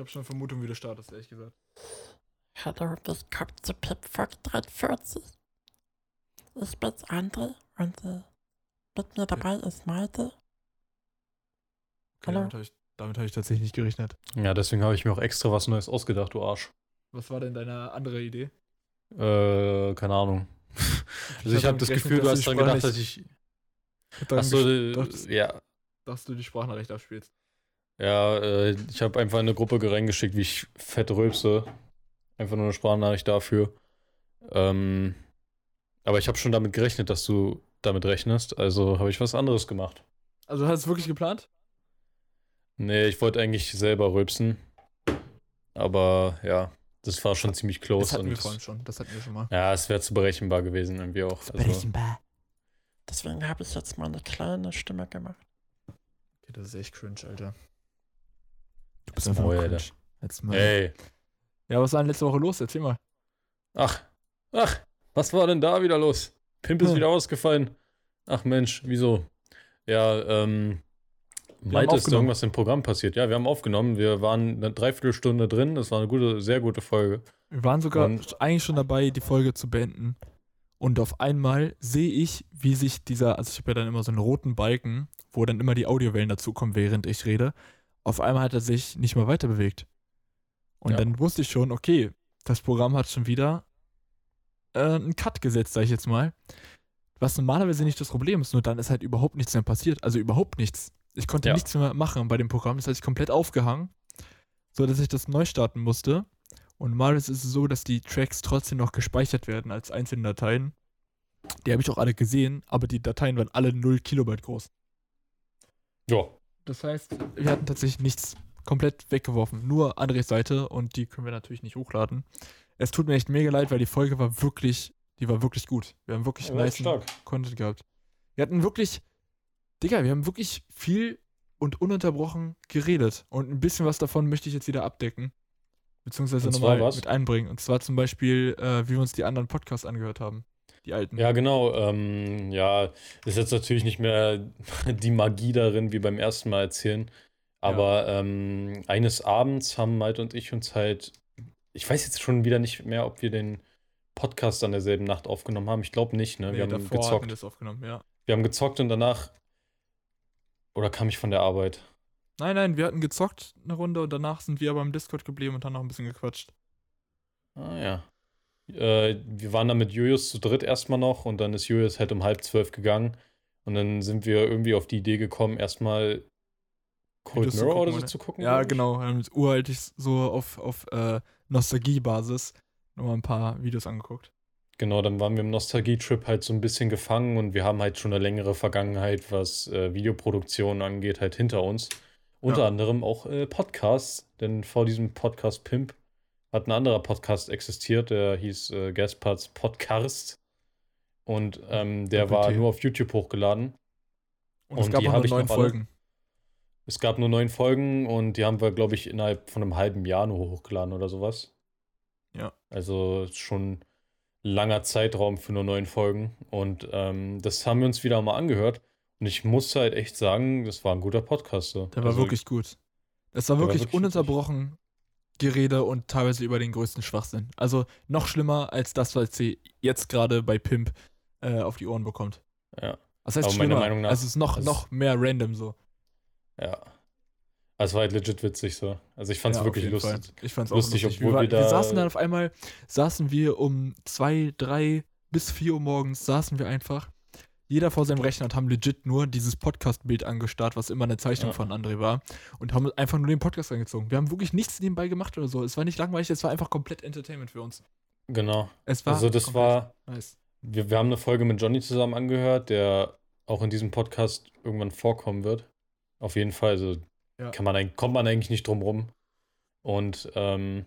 habe schon Vermutung, wie du startest, ehrlich gesagt. Hallo, willkommen zu Pipfuck 43. Ich bin's André und äh, mit mir dabei ist Malte. Okay, Hallo. damit habe ich, hab ich tatsächlich nicht gerechnet. Ja, deswegen habe ich mir auch extra was Neues ausgedacht, du Arsch. Was war denn deine andere Idee? Äh, keine Ahnung. Also ich hab habe das Gefühl, du dass hast du dran die gedacht, Sprache dass ich. Achso, äh, ja. dass du die Sprachnachricht abspielst. Ja, äh, ich habe einfach in eine Gruppe reingeschickt, wie ich fett rülpse. Einfach nur eine Sprachnachricht dafür. Ähm, aber ich habe schon damit gerechnet, dass du damit rechnest, also habe ich was anderes gemacht. Also hast du es wirklich geplant? Nee, ich wollte eigentlich selber rülpsen. Aber ja, das war schon ziemlich close. Das hatten wir vorhin schon. Das hatten wir schon mal. ja, es wäre zu berechenbar gewesen, irgendwie auch. Also, Deswegen habe ich jetzt mal eine kleine Stimme gemacht. Okay, das ist echt cringe, Alter. Du bist nur cringe. Jetzt mal. ey. Ja, was war denn letzte Woche los? Erzähl mal. Ach, ach, was war denn da wieder los? Pimp ist Hm. wieder ausgefallen. Ach Mensch, wieso? Ja, ähm, Malte ist irgendwas im Programm passiert. Ja, wir haben aufgenommen. Wir waren eine Dreiviertelstunde drin. Das war eine gute, sehr gute Folge. Wir waren sogar Und- eigentlich schon dabei, die Folge zu beenden. Und auf einmal sehe ich, wie sich dieser, also ich habe ja dann immer so einen roten Balken, wo dann immer die Audiowellen dazukommen, während ich rede. Auf einmal hat er sich nicht mehr weiter bewegt. Und Ja. dann wusste ich schon, okay, das Programm hat schon wieder äh, einen Cut gesetzt, sag ich jetzt mal. Was normalerweise nicht das Problem ist, nur dann ist halt überhaupt nichts mehr passiert. Also überhaupt nichts. Ich konnte Ja. nichts mehr machen bei dem Programm. Das heißt, ich komplett aufgehangen, so dass ich das neu starten musste. Und mal ist es so, dass die Tracks trotzdem noch gespeichert werden als einzelne Dateien. Die habe ich auch alle gesehen, aber die Dateien waren alle 0 Kilobyte groß. Ja, Das heißt, wir hatten tatsächlich nichts komplett weggeworfen. Nur Andres Seite und die können wir natürlich nicht hochladen. Es tut mir echt mega leid, weil die Folge war wirklich, die war wirklich gut. Wir haben wirklich Ja, nice. Content gehabt. Wir hatten wirklich, Digga, wir haben wirklich viel und ununterbrochen geredet. Und ein bisschen was davon möchte ich jetzt wieder abdecken. Beziehungsweise nochmal was? mit einbringen. Und zwar zum Beispiel, äh, wie wir uns die anderen Podcasts angehört haben. Die alten. ja, genau. Ähm, ja, ist jetzt natürlich nicht mehr die Magie darin, wie beim ersten Mal erzählen. Aber ähm, eines Abends haben Malte und ich uns halt, ich weiß jetzt schon wieder nicht mehr, ob wir den Podcast an derselben Nacht aufgenommen haben. Ich glaube nicht, ne? Nee, wir haben wir gezockt. aufgenommen, ja. Wir haben gezockt und danach. Oder kam ich von der Arbeit? Nein, nein, wir hatten gezockt eine Runde und danach sind wir aber im Discord geblieben und haben noch ein bisschen gequatscht. Ah ja. Äh, wir waren dann mit Julius zu dritt erstmal noch und dann ist Julius halt um halb zwölf gegangen. Und dann sind wir irgendwie auf die Idee gekommen, erstmal Cold Mirror gucken, oder so oder? zu gucken. Ja, glaub ich. genau. Ähm, uraltig so auf, auf äh, Nostalgie-Basis nochmal ein paar Videos angeguckt. Genau, dann waren wir im Nostalgie-Trip halt so ein bisschen gefangen und wir haben halt schon eine längere Vergangenheit, was äh, Videoproduktion angeht, halt hinter uns. Unter Ja. anderem auch äh, Podcasts, denn vor diesem Podcast Pimp hat ein anderer Podcast existiert, der hieß äh, Gasparts Podcast. Und ähm, der war nur auf YouTube hochgeladen. Und, es Und gab die nur neun. Folgen. Es gab nur neun Folgen und die haben wir, glaube ich, innerhalb von einem halben Jahr nur hochgeladen oder sowas. Ja. Also schon langer Zeitraum für nur neun Folgen. Und ähm, das haben wir uns wieder mal angehört. Und ich muss halt echt sagen, das war ein guter Podcast. So. Der war Also, wirklich gut. Es war Der war wirklich wirklich ununterbrochen Gerede und teilweise über den größten Schwachsinn. Also noch schlimmer als das, was sie jetzt gerade bei Pimp äh, auf die Ohren bekommt. Ja, Was heißt Aber meiner schlimmer? Meinung nach- also es ist noch, noch mehr random so. ja. Also es war halt legit witzig so. Also ich fand es Ja, wirklich lustig. Fall. Ich fand's lustig, auch lustig. obwohl wir, wir war, wir da- saßen dann auf einmal, saßen wir um zwei, drei bis vier Uhr morgens, saßen wir einfach, jeder vor seinem Rechner und haben legit nur dieses Podcast-Bild angestarrt, was immer eine Zeichnung Ja. von André war und haben einfach nur den Podcast reingezogen. Wir haben wirklich nichts nebenbei gemacht oder so. Es war nicht langweilig, es war einfach komplett Entertainment für uns. Genau. Es war Also das war, nice. wir, wir haben eine Folge mit Johnny zusammen angehört, der auch in diesem Podcast irgendwann vorkommen wird. Auf jeden Fall. Also Ja. kann man, kommt man eigentlich nicht drum rum. Und ähm,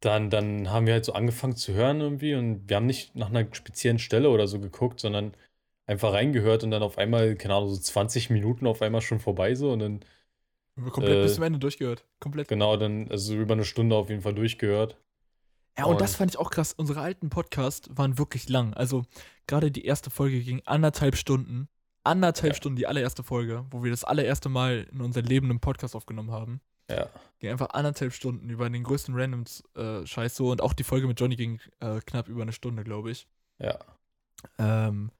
dann, dann haben wir halt so angefangen zu hören irgendwie und wir haben nicht nach einer speziellen Stelle oder so geguckt, sondern einfach reingehört und dann auf einmal, keine Ahnung, so 20 Minuten auf einmal schon vorbei so und dann, Wir haben komplett Äh, bis zum Ende durchgehört. Komplett. genau, dann, also über eine Stunde auf jeden Fall durchgehört. Ja, und das Und- fand ich auch krass. Unsere alten Podcasts waren wirklich lang. Also gerade die erste Folge ging anderthalb Stunden. Anderthalb Ja. Stunden, die allererste Folge, wo wir das allererste Mal in unserem Leben einen Podcast aufgenommen haben. Ja. Ging einfach anderthalb Stunden über den größten Random-Scheiß so und auch die Folge mit Johnny ging äh, knapp über eine Stunde, glaube ich. Ja. Ähm,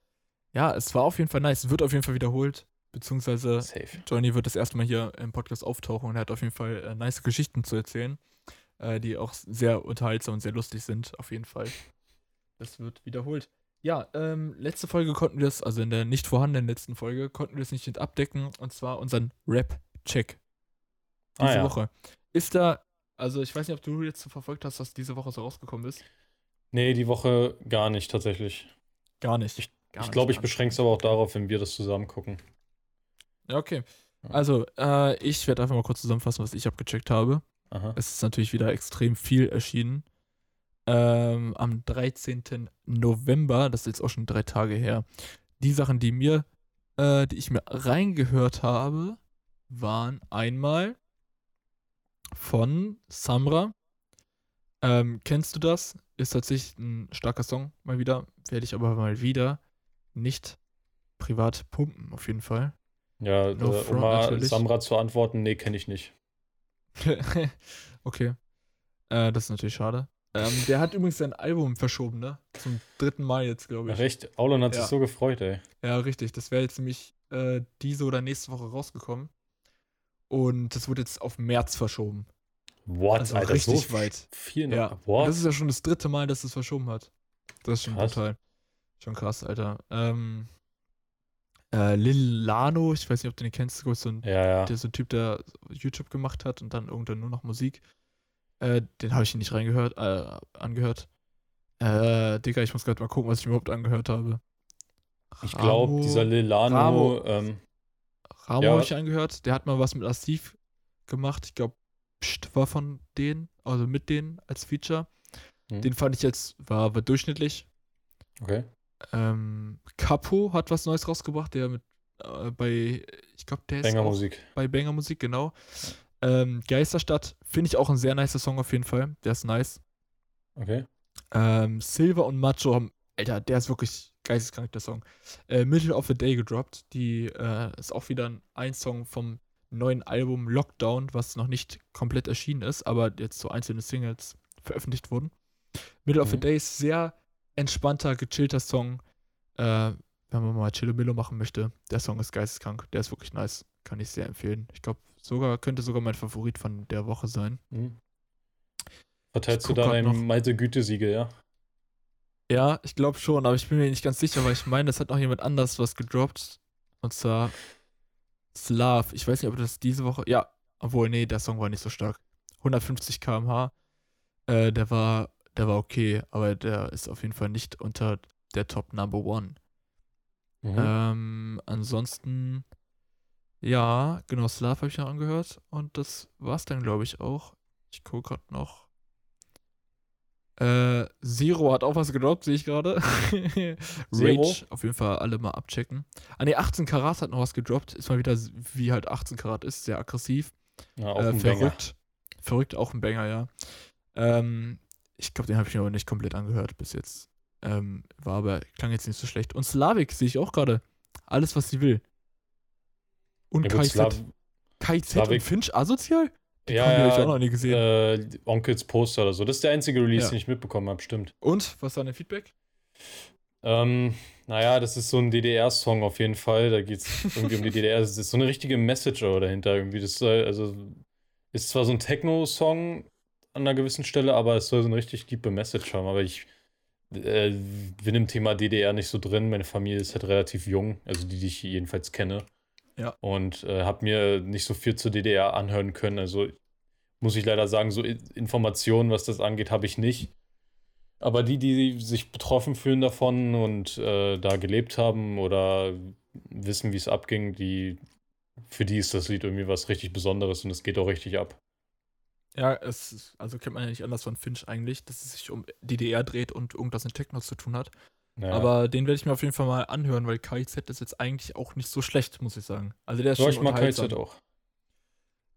ja, es war auf jeden Fall nice. Es wird auf jeden Fall wiederholt. Beziehungsweise Safe. Johnny wird das erste Mal hier im Podcast auftauchen und er hat auf jeden Fall äh, nice Geschichten zu erzählen, äh, die auch sehr unterhaltsam und sehr lustig sind, auf jeden Fall. Das wird wiederholt. Ja, ähm, letzte Folge konnten wir es, also in der nicht vorhandenen letzten Folge, konnten wir es nicht abdecken und zwar unseren Rap-Check Ah, diese ja. Woche. Ist da, also ich weiß nicht, ob du jetzt so verfolgt hast, was diese Woche so rausgekommen ist. Nee, die Woche gar nicht tatsächlich. Gar nicht. Ich- ich glaube, ich gar nicht. beschränke es aber auch darauf, wenn wir das zusammen gucken. Ja, okay. Also, äh, ich werde einfach mal kurz zusammenfassen, was ich abgecheckt habe. Aha. Es ist natürlich wieder extrem viel erschienen. Ähm, am 13. November, das ist jetzt auch schon drei Tage her. Die Sachen, die mir, äh, die ich mir reingehört habe, waren einmal von Samra. Ähm, kennst du das? Ist tatsächlich ein starker Song, mal wieder. Werde ich aber mal wieder nicht privat pumpen, auf jeden Fall. Ja, No äh, um mal. Samra zu antworten, nee, kenne ich nicht. okay. Äh, das ist natürlich schade. Ähm, der hat übrigens sein Album verschoben, ne? Zum dritten Mal jetzt, glaube ich. Recht, Aulon hat Ja. sich so gefreut, ey. Ja, richtig. Das wäre jetzt nämlich äh, diese oder nächste Woche rausgekommen. Und das wurde jetzt auf März verschoben. What, Also Alter, richtig so weit. viel. Ja. Das ist ja schon das dritte Mal, dass es verschoben hat. Das ist schon Krass. brutal. Schon krass, Alter. Ähm, äh, Lil Lano, ich weiß nicht, ob du den kennst, so ein ja, ja. der so ein Typ, der YouTube gemacht hat und dann irgendwann nur noch Musik. Äh, den habe ich nicht reingehört, äh, angehört. Äh, Digga, ich muss gerade mal gucken, was ich überhaupt angehört habe. Ich glaube, dieser Lilano, Ramo. ähm, Ramo Ja. habe ich angehört. Der hat mal was mit Asif gemacht. Ich glaube, Psst war von denen, also mit denen als Feature. Hm. Den fand ich jetzt, war, war durchschnittlich. okay. Ähm, Capo hat was Neues rausgebracht, der mit äh, bei, ich glaube, der ist Banger Musik. bei Banger Musik, genau. Ähm, Geisterstadt finde ich auch ein sehr nicer Song auf jeden Fall. Der ist nice. Okay. Ähm, Silver und Macho haben, Alter, der ist wirklich geisteskrank, der Song. Äh, Middle of the Day gedroppt. Die äh, ist auch wieder ein, Song vom neuen Album Lockdown, was noch nicht komplett erschienen ist, aber jetzt so einzelne Singles veröffentlicht wurden. Middle of the Mhm. Day ist sehr entspannter, gechillter Song. Äh, wenn man mal Chillomillo machen möchte, der Song ist geisteskrank. Der ist wirklich nice. Kann ich sehr empfehlen. Ich glaube, sogar könnte sogar mein Favorit von der Woche sein. Hm. Verteilst du da grad noch. ein Malte-Gütesiegel, ja? Ja, ich glaube schon, aber ich bin mir nicht ganz sicher, weil ich meine, es hat noch jemand anders was gedroppt. Und zwar Slav. Ich weiß nicht, ob das diese Woche. Ja, obwohl, nee, der Song war nicht so stark. 150 km/h. Äh, der war, der war okay, aber der ist auf jeden Fall nicht unter der Top Number One. Mhm. Ähm, ansonsten, ja, genau, Slav habe ich noch angehört und das war's dann, glaube ich, auch. Ich gucke gerade noch. Äh, Zero hat auch was gedroppt, sehe ich gerade. Rage, auf jeden Fall alle mal abchecken. Ah ne, 18 Karat hat noch was gedroppt. Ist mal wieder, wie halt 18 Karat ist, sehr aggressiv. ja, auch Äh, ein Banger. verrückt. Verrückt, auch ein Banger, ja. Ähm, ich glaube, den habe ich mir aber nicht komplett angehört bis jetzt. Ähm, war aber, klang jetzt nicht so schlecht. Und Slavik sehe ich auch gerade. Alles, was sie will. Und Ja, KZ. KZ und Finch asozial? Die Ja, hab ich ja, auch noch nie gesehen. Äh, Onkels Poster oder so. Das ist der einzige Release, Ja. den ich mitbekommen habe, stimmt. Und, was war dein Feedback? Ähm, naja, das ist so ein DDR-Song auf jeden Fall. Da geht es irgendwie um die DDR. Es ist so eine richtige Message dahinter irgendwie. Das soll, also, ist zwar so ein Techno-Song an einer gewissen Stelle, aber es soll so eine richtig tiefe Message haben. Aber ich äh, bin im Thema DDR nicht so drin. Meine Familie ist halt relativ jung, also die, die ich jedenfalls kenne. Ja. Und äh, habe mir nicht so viel zur DDR anhören können. Also muss ich leider sagen, so Informationen, was das angeht, habe ich nicht. Aber die, die sich betroffen fühlen davon und äh, da gelebt haben oder wissen, wie es abging, die, für die ist das Lied irgendwie was richtig Besonderes und es geht auch richtig ab. Ja, es ist, also kennt man ja nicht anders von Finch eigentlich, dass es sich um DDR dreht und irgendwas mit Techno zu tun hat. Ja. Aber den werde ich mir auf jeden Fall mal anhören, weil KIZ ist jetzt eigentlich auch nicht so schlecht, muss ich sagen. Also der ist ja, schon ich mag. KZ auch.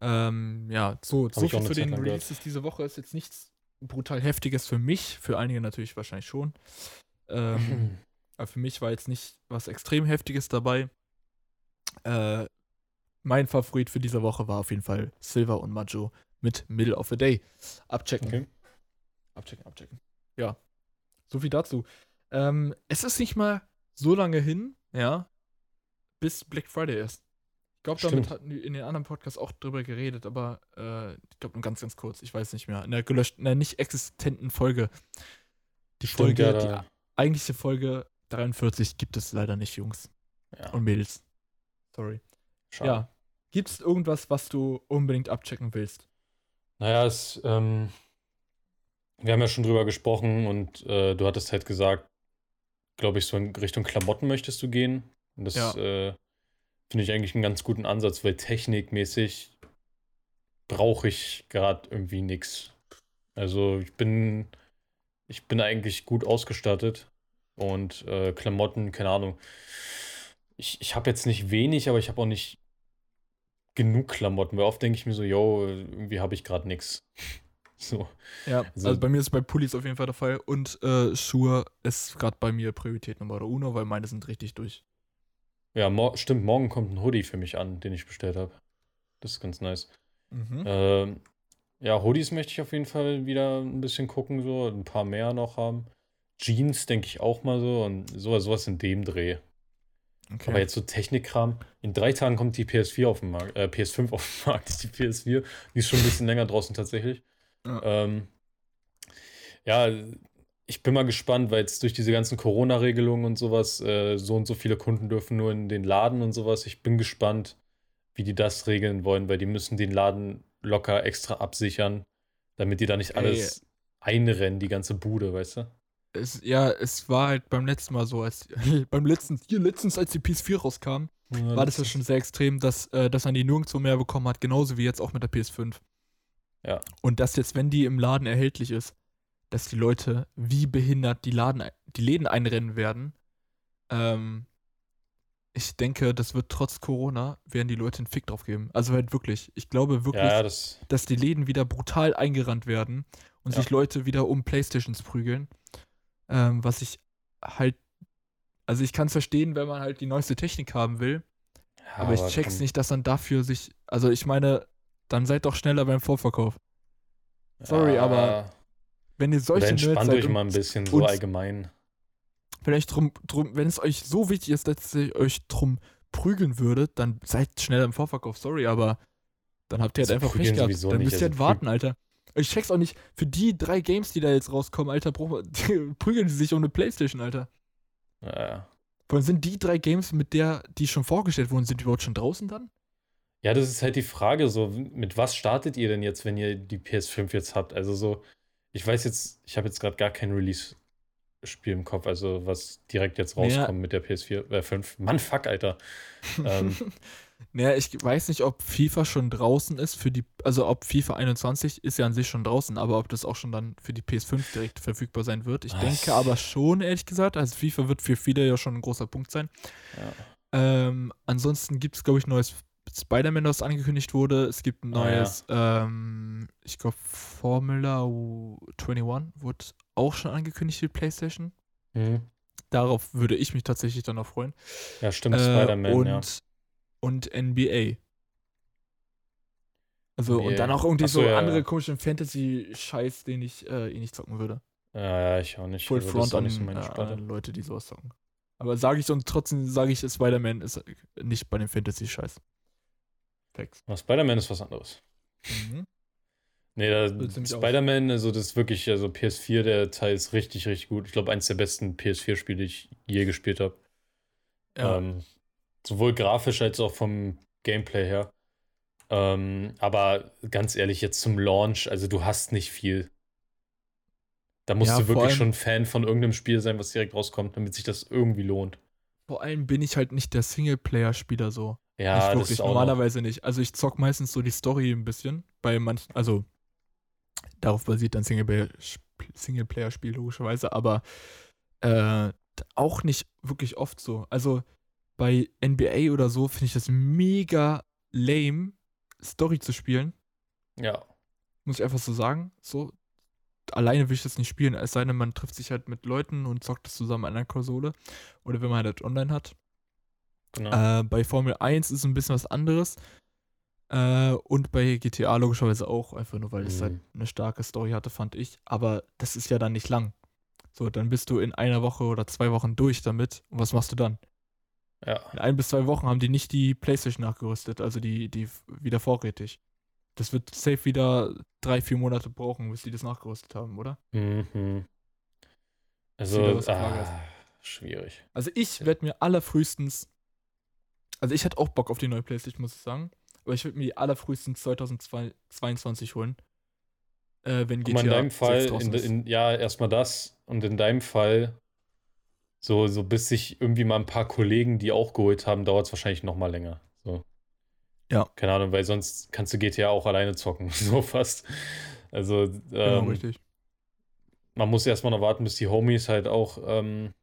Ähm, ja, so, so viel zu den. Releases diese Woche ist jetzt nichts brutal Heftiges für mich, für einige natürlich wahrscheinlich schon. Ähm, aber für mich war jetzt nicht was extrem Heftiges dabei. Äh, mein Favorit für diese Woche war auf jeden Fall Silver und Majo mit Middle of the Day. Abchecken. Okay. Abchecken, abchecken. Ja. So viel dazu. Ähm, es ist nicht mal so lange hin, ja, bis Black Friday ist. Ich glaube, damit hatten wir in den anderen Podcasts auch drüber geredet, aber äh, ich glaube nur ganz, ganz kurz. Ich weiß nicht mehr. In der gelöschten, in der nicht existenten Folge. Die Stimmt, Folge, ja, die eigentliche Folge 43 gibt es leider nicht, Jungs ja, und Mädels. Sorry. schade. Ja. Gibt es irgendwas, was du unbedingt abchecken willst? Naja, es, ähm, wir haben ja schon drüber gesprochen und äh, du hattest halt gesagt, glaube ich, so in Richtung Klamotten möchtest du gehen. Und das Ja. äh, finde ich eigentlich einen ganz guten Ansatz, weil technikmäßig brauche ich gerade irgendwie nichts. Also ich bin, ich bin eigentlich gut ausgestattet und äh, Klamotten, keine Ahnung. Ich, ich habe jetzt nicht wenig, aber ich habe auch nicht genug Klamotten, weil oft denke ich mir so, yo, irgendwie habe ich gerade nichts. So. Ja, Also- also, bei mir ist bei Pullis auf jeden Fall der Fall. Und äh, Schuhe ist gerade bei mir Priorität Nummer uno, weil meine sind richtig durch. Ja, mor stimmt, morgen kommt ein Hoodie für mich an, den ich bestellt habe. Das ist ganz nice. Mhm. Ähm, ja, Hoodies möchte ich auf jeden Fall wieder ein bisschen gucken, so ein paar mehr noch haben. Jeans denke ich auch mal so und sowas, sowas in dem Dreh. Okay. Aber jetzt so Technikkram. In drei Tagen kommt die PS4 auf den Markt, äh, PS5 auf den Markt, die PS4. Die ist schon ein bisschen länger draußen tatsächlich. Ja. Ähm, ja, ich bin mal gespannt, weil jetzt durch diese ganzen Corona-Regelungen und sowas, äh, so und so viele Kunden dürfen nur in den Laden und sowas. Ich bin gespannt, wie die das regeln wollen, weil die müssen den Laden locker extra absichern, damit die da nicht Ey. alles einrennen, die ganze Bude, weißt du? es, ja, es war halt beim letzten Mal so, als beim letzten, hier letztens, als die PS4 rauskam, war das ja schon sehr extrem, dass, äh, dass man die nirgendwo mehr bekommen hat, genauso wie jetzt auch mit der PS5. Ja. Und dass jetzt, wenn die im Laden erhältlich ist, dass die Leute wie behindert die, Laden, die Läden einrennen werden. Ähm, ich denke, das wird trotz Corona, werden die Leute einen Fick drauf geben. Also halt wirklich. Ich glaube wirklich, Ja, das, dass die Läden wieder brutal eingerannt werden und Ja. sich Leute wieder um Playstations prügeln. Ähm, was ich halt. Also ich kann es verstehen, wenn man halt die neueste Technik haben will, ja, aber ich check's nicht, dass dann dafür sich. Also ich meine, dann seid doch schneller beim Vorverkauf. Sorry, aber Wenn ihr Oder solche Nerds entspannt seid euch mal ein bisschen, so allgemein. wenn, euch drum, drum, wenn es euch so wichtig ist, dass ihr euch drum prügeln würdet, dann seid schneller im Vorverkauf. Sorry, aber dann habt ihr halt einfach Pech gehabt. Dann nicht, müsst ihr also halt warten, Alter. Ich check's auch nicht. Für die drei Games, die da jetzt rauskommen, Alter, prügeln die sich um eine Playstation, Alter. Ja. Vor allem sind die drei Games, mit der, die schon vorgestellt wurden, sind die überhaupt schon draußen dann? Ja, das ist halt die Frage, so, mit was startet ihr denn jetzt, wenn ihr die PS5 jetzt habt? Also so, ich weiß jetzt, ich habe jetzt gerade gar kein Release-Spiel im Kopf, also was direkt jetzt rauskommt mit der PS4, äh, 5. Mann, fuck, Alter. Ähm, naja, ich weiß nicht, ob FIFA schon draußen ist für die, also ob FIFA 21 ist ja an sich schon draußen, aber ob das auch schon dann für die PS5 direkt verfügbar sein wird. Ich Was? denke aber schon, ehrlich gesagt. Also FIFA wird für viele ja schon ein großer Punkt sein. ja. Ähm, ansonsten gibt es, glaube ich, neues Spider-Man, das angekündigt wurde. Es gibt ein Ah, ja. neues, ähm, ich glaube, Formula 21 wurde auch schon angekündigt für PlayStation. Mhm. Darauf würde ich mich tatsächlich dann auch freuen. Ja, stimmt, Äh, Spider-Man, und, ja. und NBA. Also, und NBA. dann auch irgendwie Ach so, ja, andere ja. komischen Fantasy-Scheiß, den ich eh nicht zocken würde. Ja, ja, ich auch nicht. Full Also, Front an, nicht so meine äh, Leute, die sowas zocken. Aber sage ich und trotzdem sage ich, Spider-Man ist äh, nicht bei dem Fantasy-Scheiß. Facts. Aber Spider-Man ist was anderes. Mhm. Nee, Spider-Man, also das ist wirklich, also PS4, der Teil ist richtig, richtig gut. Ich glaube, eins der besten PS4-Spiele, die ich je gespielt habe. Ja. Ähm, sowohl grafisch als auch vom Gameplay her. Ähm, aber ganz ehrlich, jetzt zum Launch, also du hast nicht viel. Da musst Ja, du wirklich schon Fan von irgendeinem Spiel sein, was direkt rauskommt, damit sich das irgendwie lohnt. Vor allem bin ich halt nicht der Singleplayer-Spieler so. Ja, nicht das wirklich, ist auch noch, normalerweise nicht. Also ich zock meistens so die Story ein bisschen. Bei manchen, also darauf basiert ein Singleplayer- Singleplayer-Spiel logischerweise, aber äh, auch nicht wirklich oft so. Also bei NBA oder so finde ich das mega lame, Story zu spielen. ja. Muss ich einfach so sagen. So, alleine will ich das nicht spielen, es sei denn, man trifft sich halt mit Leuten und zockt das zusammen an einer Konsole. Oder wenn man halt online hat. Genau. Äh, bei Formel 1 ist ein bisschen was anderes. Äh, und bei GTA logischerweise auch, einfach nur weil es Mhm. halt eine starke Story hatte, fand ich. Aber das ist ja dann nicht lang. So, dann bist du in einer Woche oder zwei Wochen durch damit. Und was machst du dann? ja. In ein bis zwei Wochen haben die nicht die Playstation nachgerüstet, also die, die wieder vorrätig. Das wird safe wieder drei, vier Monate brauchen, bis die das nachgerüstet haben, oder? Mhm. Also, ah, schwierig. Also ich werde mir allerfrühestens, also ich hätte auch Bock auf die neue Playstation, muss ich sagen, aber ich würde mir die allerfrühestens 2022 holen, äh, wenn GTA in deinem 6 Fall, in, in, ja, erstmal das. Und in deinem Fall, so, so bis sich irgendwie mal ein paar Kollegen die auch geholt haben, dauert es wahrscheinlich noch mal länger. So. Ja. Keine Ahnung, weil sonst kannst du GTA auch alleine zocken, so fast. Also, genau, ähm, richtig. man muss erstmal noch warten, bis die Homies halt auch ähm,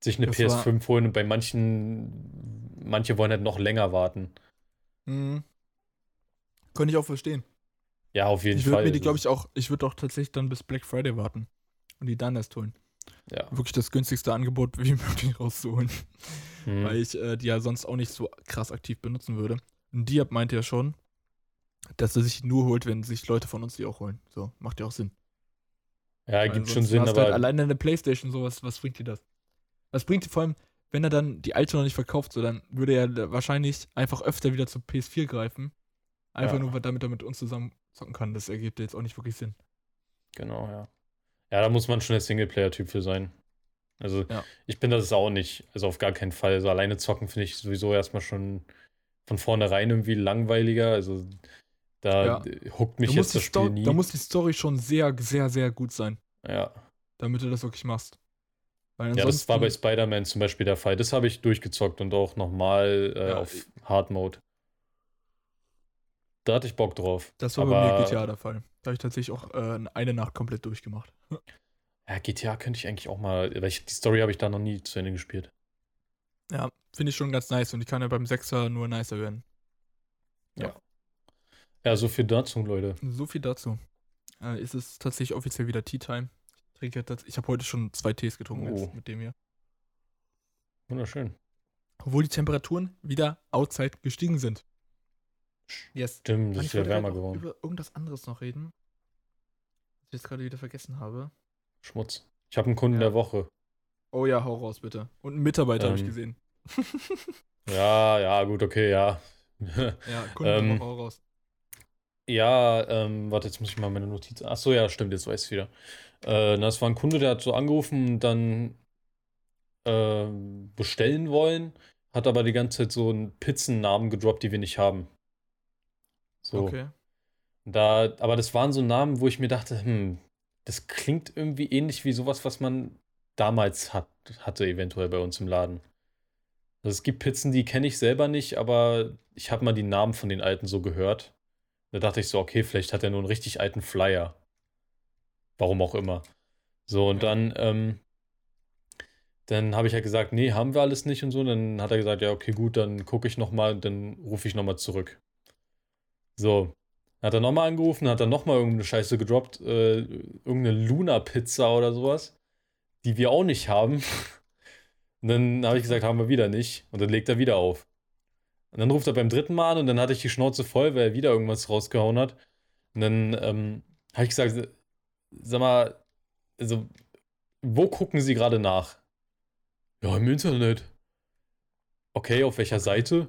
sich eine Das war- PS5 holen und bei manchen, manche wollen halt noch länger warten. Mhm. Könnte ich auch verstehen. Ja, auf jeden Ich Fall. würde mir die, glaube ich, auch, ich würde auch tatsächlich dann bis Black Friday warten und die dann erst holen. Ja. Wirklich das günstigste Angebot wie möglich rauszuholen. Hm. weil ich äh, die ja sonst auch nicht so krass aktiv benutzen würde. Und Diab meinte ja schon, dass er sich nur holt, wenn sich Leute von uns die auch holen. So, macht ja auch Sinn. Ja, Weil gibt schon Sinn, aber Halt alleine eine Playstation, sowas, was bringt dir das? Was bringt dir vor allem, wenn er dann die alte noch nicht verkauft, so dann würde er wahrscheinlich einfach öfter wieder zur PS4 greifen. Einfach Ja. nur, weil damit er mit uns zusammen zocken kann. Das ergibt jetzt auch nicht wirklich Sinn. Genau, ja. Ja, da muss man schon der Singleplayer-Typ für sein. Also, Ja. ich bin das auch nicht. Also, auf gar keinen Fall. Also, alleine zocken finde ich sowieso erstmal schon von vornherein irgendwie langweiliger. Also, da Ja. huckt mich da, jetzt das Spiel Sto- nie. da muss die Story schon sehr, sehr, sehr gut sein, ja. damit du das wirklich machst. Ja, das war bei Spider-Man zum Beispiel der Fall. Das habe ich durchgezockt und auch nochmal äh, Ja, auf Hard Mode. Da hatte ich Bock drauf. Das war bei mir Aber- GTA der Fall. Da habe ich tatsächlich auch äh, eine Nacht komplett durchgemacht. Ja, GTA könnte ich eigentlich auch mal, weil ich, die Story habe ich da noch nie zu Ende gespielt. Ja, finde ich schon ganz nice und die kann ja beim Sechser nur nicer werden. Ja, so viel dazu, Leute. So viel dazu. Äh, ist es tatsächlich offiziell wieder Tea Time. Ich, trinke tats- ich habe heute schon zwei Tees getrunken Oh. jetzt mit dem hier. Wunderschön. Obwohl die Temperaturen wieder outside gestiegen sind. Yes. Stimmt, ich ist wieder wärmer geworden. über irgendwas anderes noch reden. Was ich jetzt gerade wieder vergessen habe. Schmutz. Ich habe einen Kunden Ja. der Woche. Oh ja, hau raus bitte. Und einen Mitarbeiter habe ich Ähm, gesehen. Ja, ja, gut, okay, ja. Ja, Kunde ähm, der Woche, hau raus. ja, ähm, warte, jetzt muss ich mal meine Notiz. Ach so, ja, stimmt, jetzt weiß ich wieder. Äh, na, es war ein Kunde, der hat so angerufen und dann ähm, bestellen wollen, hat aber die ganze Zeit so einen Pizzennamen gedroppt, die wir nicht haben. So. Okay. Da, aber das waren so Namen, wo ich mir dachte, hm, das klingt irgendwie ähnlich wie sowas, was man damals hat, hatte, eventuell bei uns im Laden. Also es gibt Pizzen, die kenne ich selber nicht, aber ich habe mal die Namen von den alten so gehört. Da dachte ich so, okay, vielleicht hat er nur einen richtig alten Flyer. Warum auch immer. So, und Ja. dann, ähm, dann habe ich halt gesagt, nee, haben wir alles nicht und so. Dann hat er gesagt, ja, okay, gut, dann gucke ich nochmal, dann rufe ich nochmal zurück. So, dann hat er nochmal angerufen, hat dann nochmal irgendeine Scheiße gedroppt, äh, irgendeine Luna-Pizza oder sowas, die wir auch nicht haben. Und dann habe ich gesagt, haben wir wieder nicht. Und dann legt er wieder auf. Und dann ruft er beim dritten Mal an und dann hatte ich die Schnauze voll, weil er wieder irgendwas rausgehauen hat. Und dann ähm, habe ich gesagt, sag mal, also, wo gucken Sie gerade nach? Ja, im Internet. Okay, auf welcher Seite?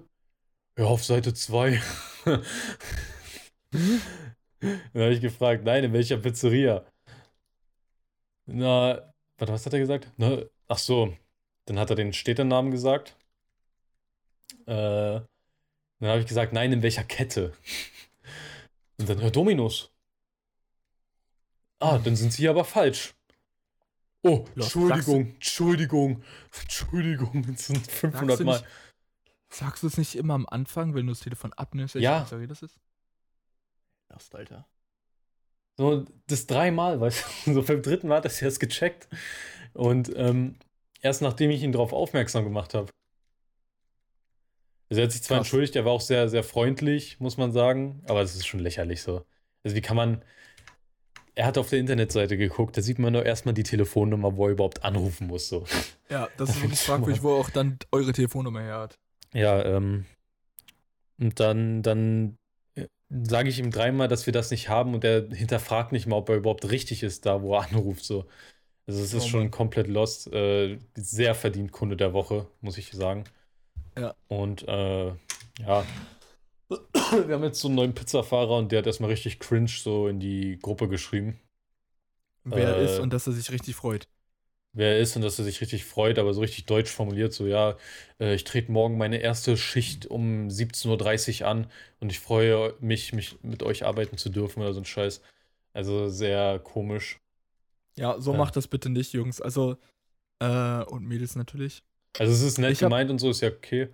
Ja, auf Seite 2. Dann habe ich gefragt, nein, in welcher Pizzeria? Na, warte, was hat er gesagt? Na, ach so, dann hat er den Städtenamen gesagt. Äh, dann habe ich gesagt, nein, in welcher Kette? Und dann, ja, Dominus. Ah, dann sind Sie aber falsch. Oh, Ja, Entschuldigung, Entschuldigung, Entschuldigung, das sind 500 Sagst du Mal. nicht- Sagst du es nicht immer am Anfang, wenn du das Telefon abnimmst, Ja. Pizzeria das ist? Erst, Alter. So, das dreimal, weißt du, so beim dritten Mal hat er es erst gecheckt. Und ähm, erst nachdem ich ihn darauf aufmerksam gemacht habe. Also er hat sich zwar Krass. entschuldigt, er war auch sehr, sehr freundlich, muss man sagen, aber es ist schon lächerlich so. Also wie kann man. Er hat auf der Internetseite geguckt, da sieht man doch erstmal die Telefonnummer, wo er überhaupt anrufen muss. So. Ja, das ist wirklich fragwürdig, wo er auch dann eure Telefonnummer her hat. Ja, ähm, und dann, dann äh, sage ich ihm dreimal, dass wir das nicht haben und er hinterfragt nicht mal, ob er überhaupt richtig ist, da wo er anruft. So. Also es ist Oh schon komplett lost. Äh, sehr verdient Kunde der Woche, muss ich sagen. Ja. Und äh, ja. Wir haben jetzt so einen neuen Pizzafahrer und der hat erstmal richtig cringe so in die Gruppe geschrieben, Wer er Äh, ist und dass er sich richtig freut. wer er ist und dass er sich richtig freut, aber so richtig deutsch formuliert, so ja, äh, ich trete morgen meine erste Schicht um 17.30 Uhr an und ich freue mich, mich mit euch arbeiten zu dürfen oder so ein Scheiß. Also sehr komisch. Ja, so Ja. macht das bitte nicht, Jungs. Also, äh, und Mädels natürlich. Also es ist nett Ich gemeint und so, ist ja okay.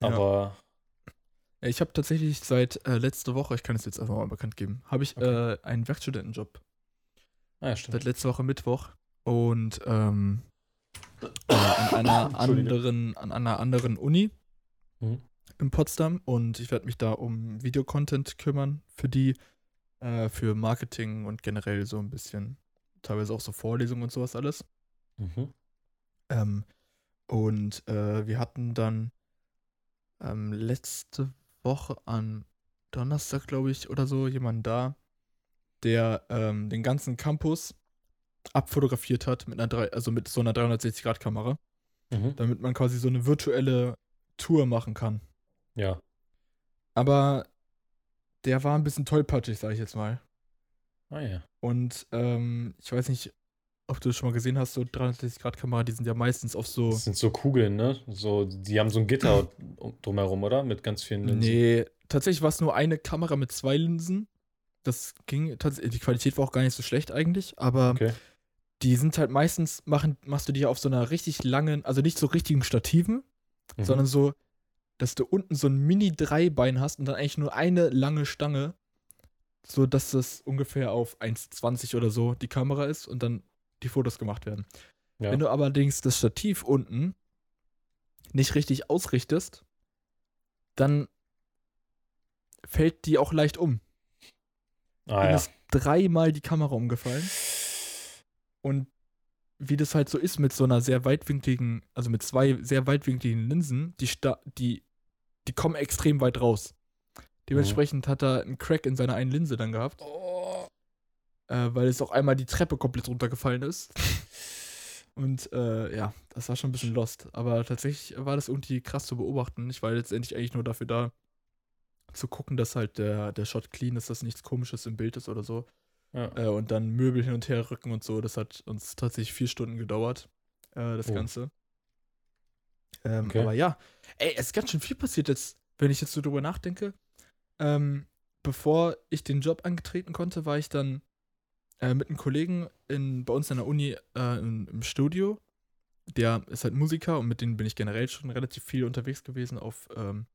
Aber Ich habe tatsächlich seit äh, letzter Woche, ich kann es jetzt einfach mal bekannt geben, habe ich Okay. äh, einen Werkstudentenjob. ah, ja, stimmt. Seit letzter Woche Mittwoch. Und ähm, äh, an, einer anderen, an einer anderen Uni Mhm. in Potsdam. Und ich werde mich da um Videocontent kümmern für die, äh, für Marketing und generell so ein bisschen, teilweise auch so Vorlesungen und sowas alles. Mhm. Ähm, und äh, wir hatten dann ähm, letzte Woche an Donnerstag, glaube ich, oder so, jemanden da, der ähm, den ganzen Campus abfotografiert hat mit einer drei, also mit so einer 360-Grad-Kamera, Mhm. damit man quasi so eine virtuelle Tour machen kann. Ja. Aber der war ein bisschen tollpatschig, sage ich jetzt mal. Ah ja. Und ähm, ich weiß nicht, ob du das schon mal gesehen hast, so 360-Grad-Kamera, die sind ja meistens auf so. Das sind so Kugeln, ne? So, die haben so ein Gitter um- drumherum, oder? Mit ganz vielen Linsen. Nee, tatsächlich war es nur eine Kamera mit zwei Linsen. Das ging tatsächlich, die Qualität war auch gar nicht so schlecht eigentlich, aber Okay. die sind halt meistens, machen, machst du die auf so einer richtig langen, also nicht so richtigen Stativen, Mhm. sondern so, dass du unten so ein Mini-Dreibein hast und dann eigentlich nur eine lange Stange, so dass das ungefähr auf 1,20 oder so die Kamera ist und dann die Fotos gemacht werden. ja. Wenn du allerdings das Stativ unten nicht richtig ausrichtest, dann fällt die auch leicht um. ah Mir ja. ist dreimal die Kamera umgefallen. Und wie das halt so ist mit so einer sehr weitwinkligen, also mit zwei sehr weitwinkligen Linsen, die, die, die kommen extrem weit raus. Dementsprechend hat er einen Crack in seiner einen Linse dann gehabt, Oh. Äh, weil es auch einmal die Treppe komplett runtergefallen ist. Und äh, ja, das war schon ein bisschen lost. Aber tatsächlich war das irgendwie krass zu beobachten. Ich war letztendlich eigentlich nur dafür da, zu gucken, dass halt der, der Shot clean ist, dass nichts komisches im Bild ist oder so. Ja. Äh, und dann Möbel hin und her rücken und so. Das hat uns tatsächlich vier Stunden gedauert, äh, das Oh. Ganze. Ähm, Okay. Aber ja, ey, es ist ganz schön viel passiert jetzt, wenn ich jetzt so drüber nachdenke. Ähm, bevor ich den Job angetreten konnte, war ich dann äh, mit einem Kollegen in, bei uns an der Uni äh, im, im Studio. Der ist halt Musiker und mit dem bin ich generell schon relativ viel unterwegs gewesen auf, ähm,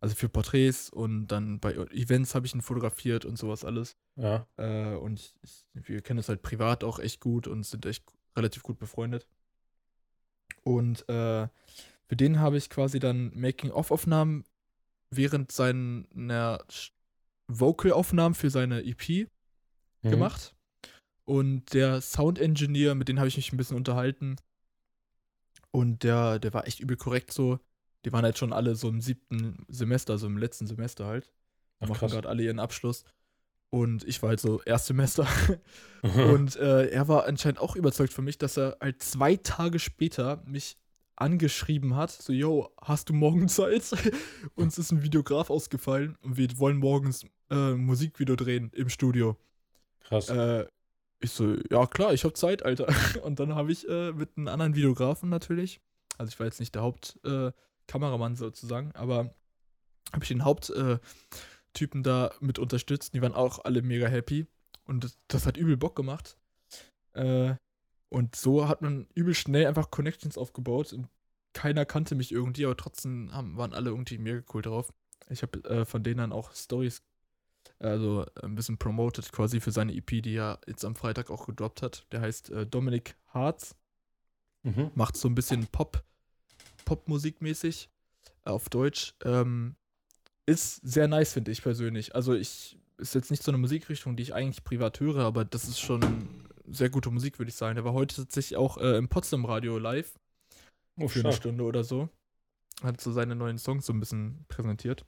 also für Porträts und dann bei Events habe ich ihn fotografiert und sowas alles. Ja. Äh, und ich, ich, wir kennen es halt privat auch echt gut und sind echt relativ gut befreundet. Und äh, für den habe ich quasi dann Making-of-Aufnahmen während seiner Vocal-Aufnahmen für seine EP Mhm. gemacht. Und der Sound-Engineer, mit dem habe ich mich ein bisschen unterhalten. Und der, der war echt übel korrekt so. Die waren halt schon alle so im siebten Semester, also im letzten Semester halt. Ach, machen gerade alle ihren Abschluss. Und ich war halt so Erstsemester. Und äh, er war anscheinend auch überzeugt von mich, dass er halt zwei Tage später mich angeschrieben hat. So, yo, hast du morgen Zeit? Uns ist ein Videograf ausgefallen und wir wollen morgens äh, Musikvideo drehen im Studio. Krass. Äh, ich so, ja klar, ich hab Zeit, Alter. Und dann habe ich äh, mit einem anderen Videografen natürlich, also ich war jetzt nicht der Hauptkameramann äh, sozusagen, aber habe ich den Haupttypen äh, da mit unterstützt. Die waren auch alle mega happy und das, das hat übel Bock gemacht. Äh, und so hat man übel schnell einfach Connections aufgebaut und keiner kannte mich irgendwie, aber trotzdem haben, waren alle irgendwie mega cool drauf. Ich habe äh, von denen dann auch Stories also ein bisschen promoted quasi für seine EP, die er jetzt am Freitag auch gedroppt hat. Der heißt äh, Dominic Harz, Mhm. macht so ein bisschen Pop, Popmusikmäßig auf Deutsch. Ähm, ist sehr nice, finde ich persönlich. Also ich ist jetzt nicht so eine Musikrichtung, die ich eigentlich privat höre, aber das ist schon sehr gute Musik, würde ich sagen. Der war heute tatsächlich auch äh, im Potsdam Radio live Oh, für eine stark. Stunde oder so. hat so seine neuen Songs so ein bisschen präsentiert.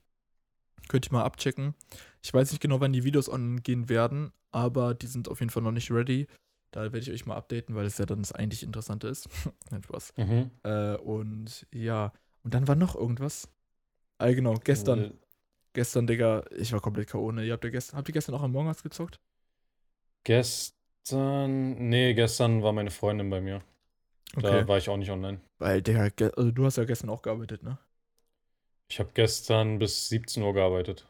Könnt ihr mal abchecken. Ich weiß nicht genau, wann die Videos online gehen werden, aber die sind auf jeden Fall noch nicht ready. Da werde ich euch mal updaten, weil es ja dann das eigentlich Interessante ist. Nein, Spaß. Mhm. Äh, und ja, und dann war noch irgendwas. Ah, genau, gestern. Äh, Gestern, Digga, ich war komplett K.O. Ne? Ihr habt ja gestern, habt ihr gestern auch am Morgen was gezockt? Gestern, nee, gestern war meine Freundin bei mir. Da war ich auch nicht online. Weil, Digga, also du hast ja gestern auch gearbeitet, ne? Ich habe gestern bis 17 Uhr gearbeitet.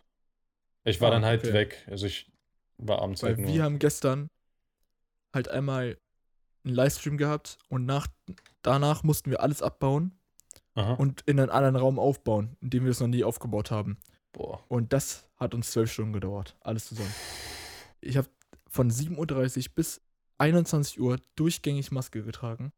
Ich war Ah, dann halt okay. weg. Also ich war abends Weil halt nur. wir haben gestern halt einmal einen Livestream gehabt und nach, danach mussten wir alles abbauen Aha. und in einen anderen Raum aufbauen, in dem wir es noch nie aufgebaut haben. Boah. Und das hat uns zwölf Stunden gedauert, alles zusammen. Ich habe von 7.30 Uhr bis 21 Uhr durchgängig Maske getragen.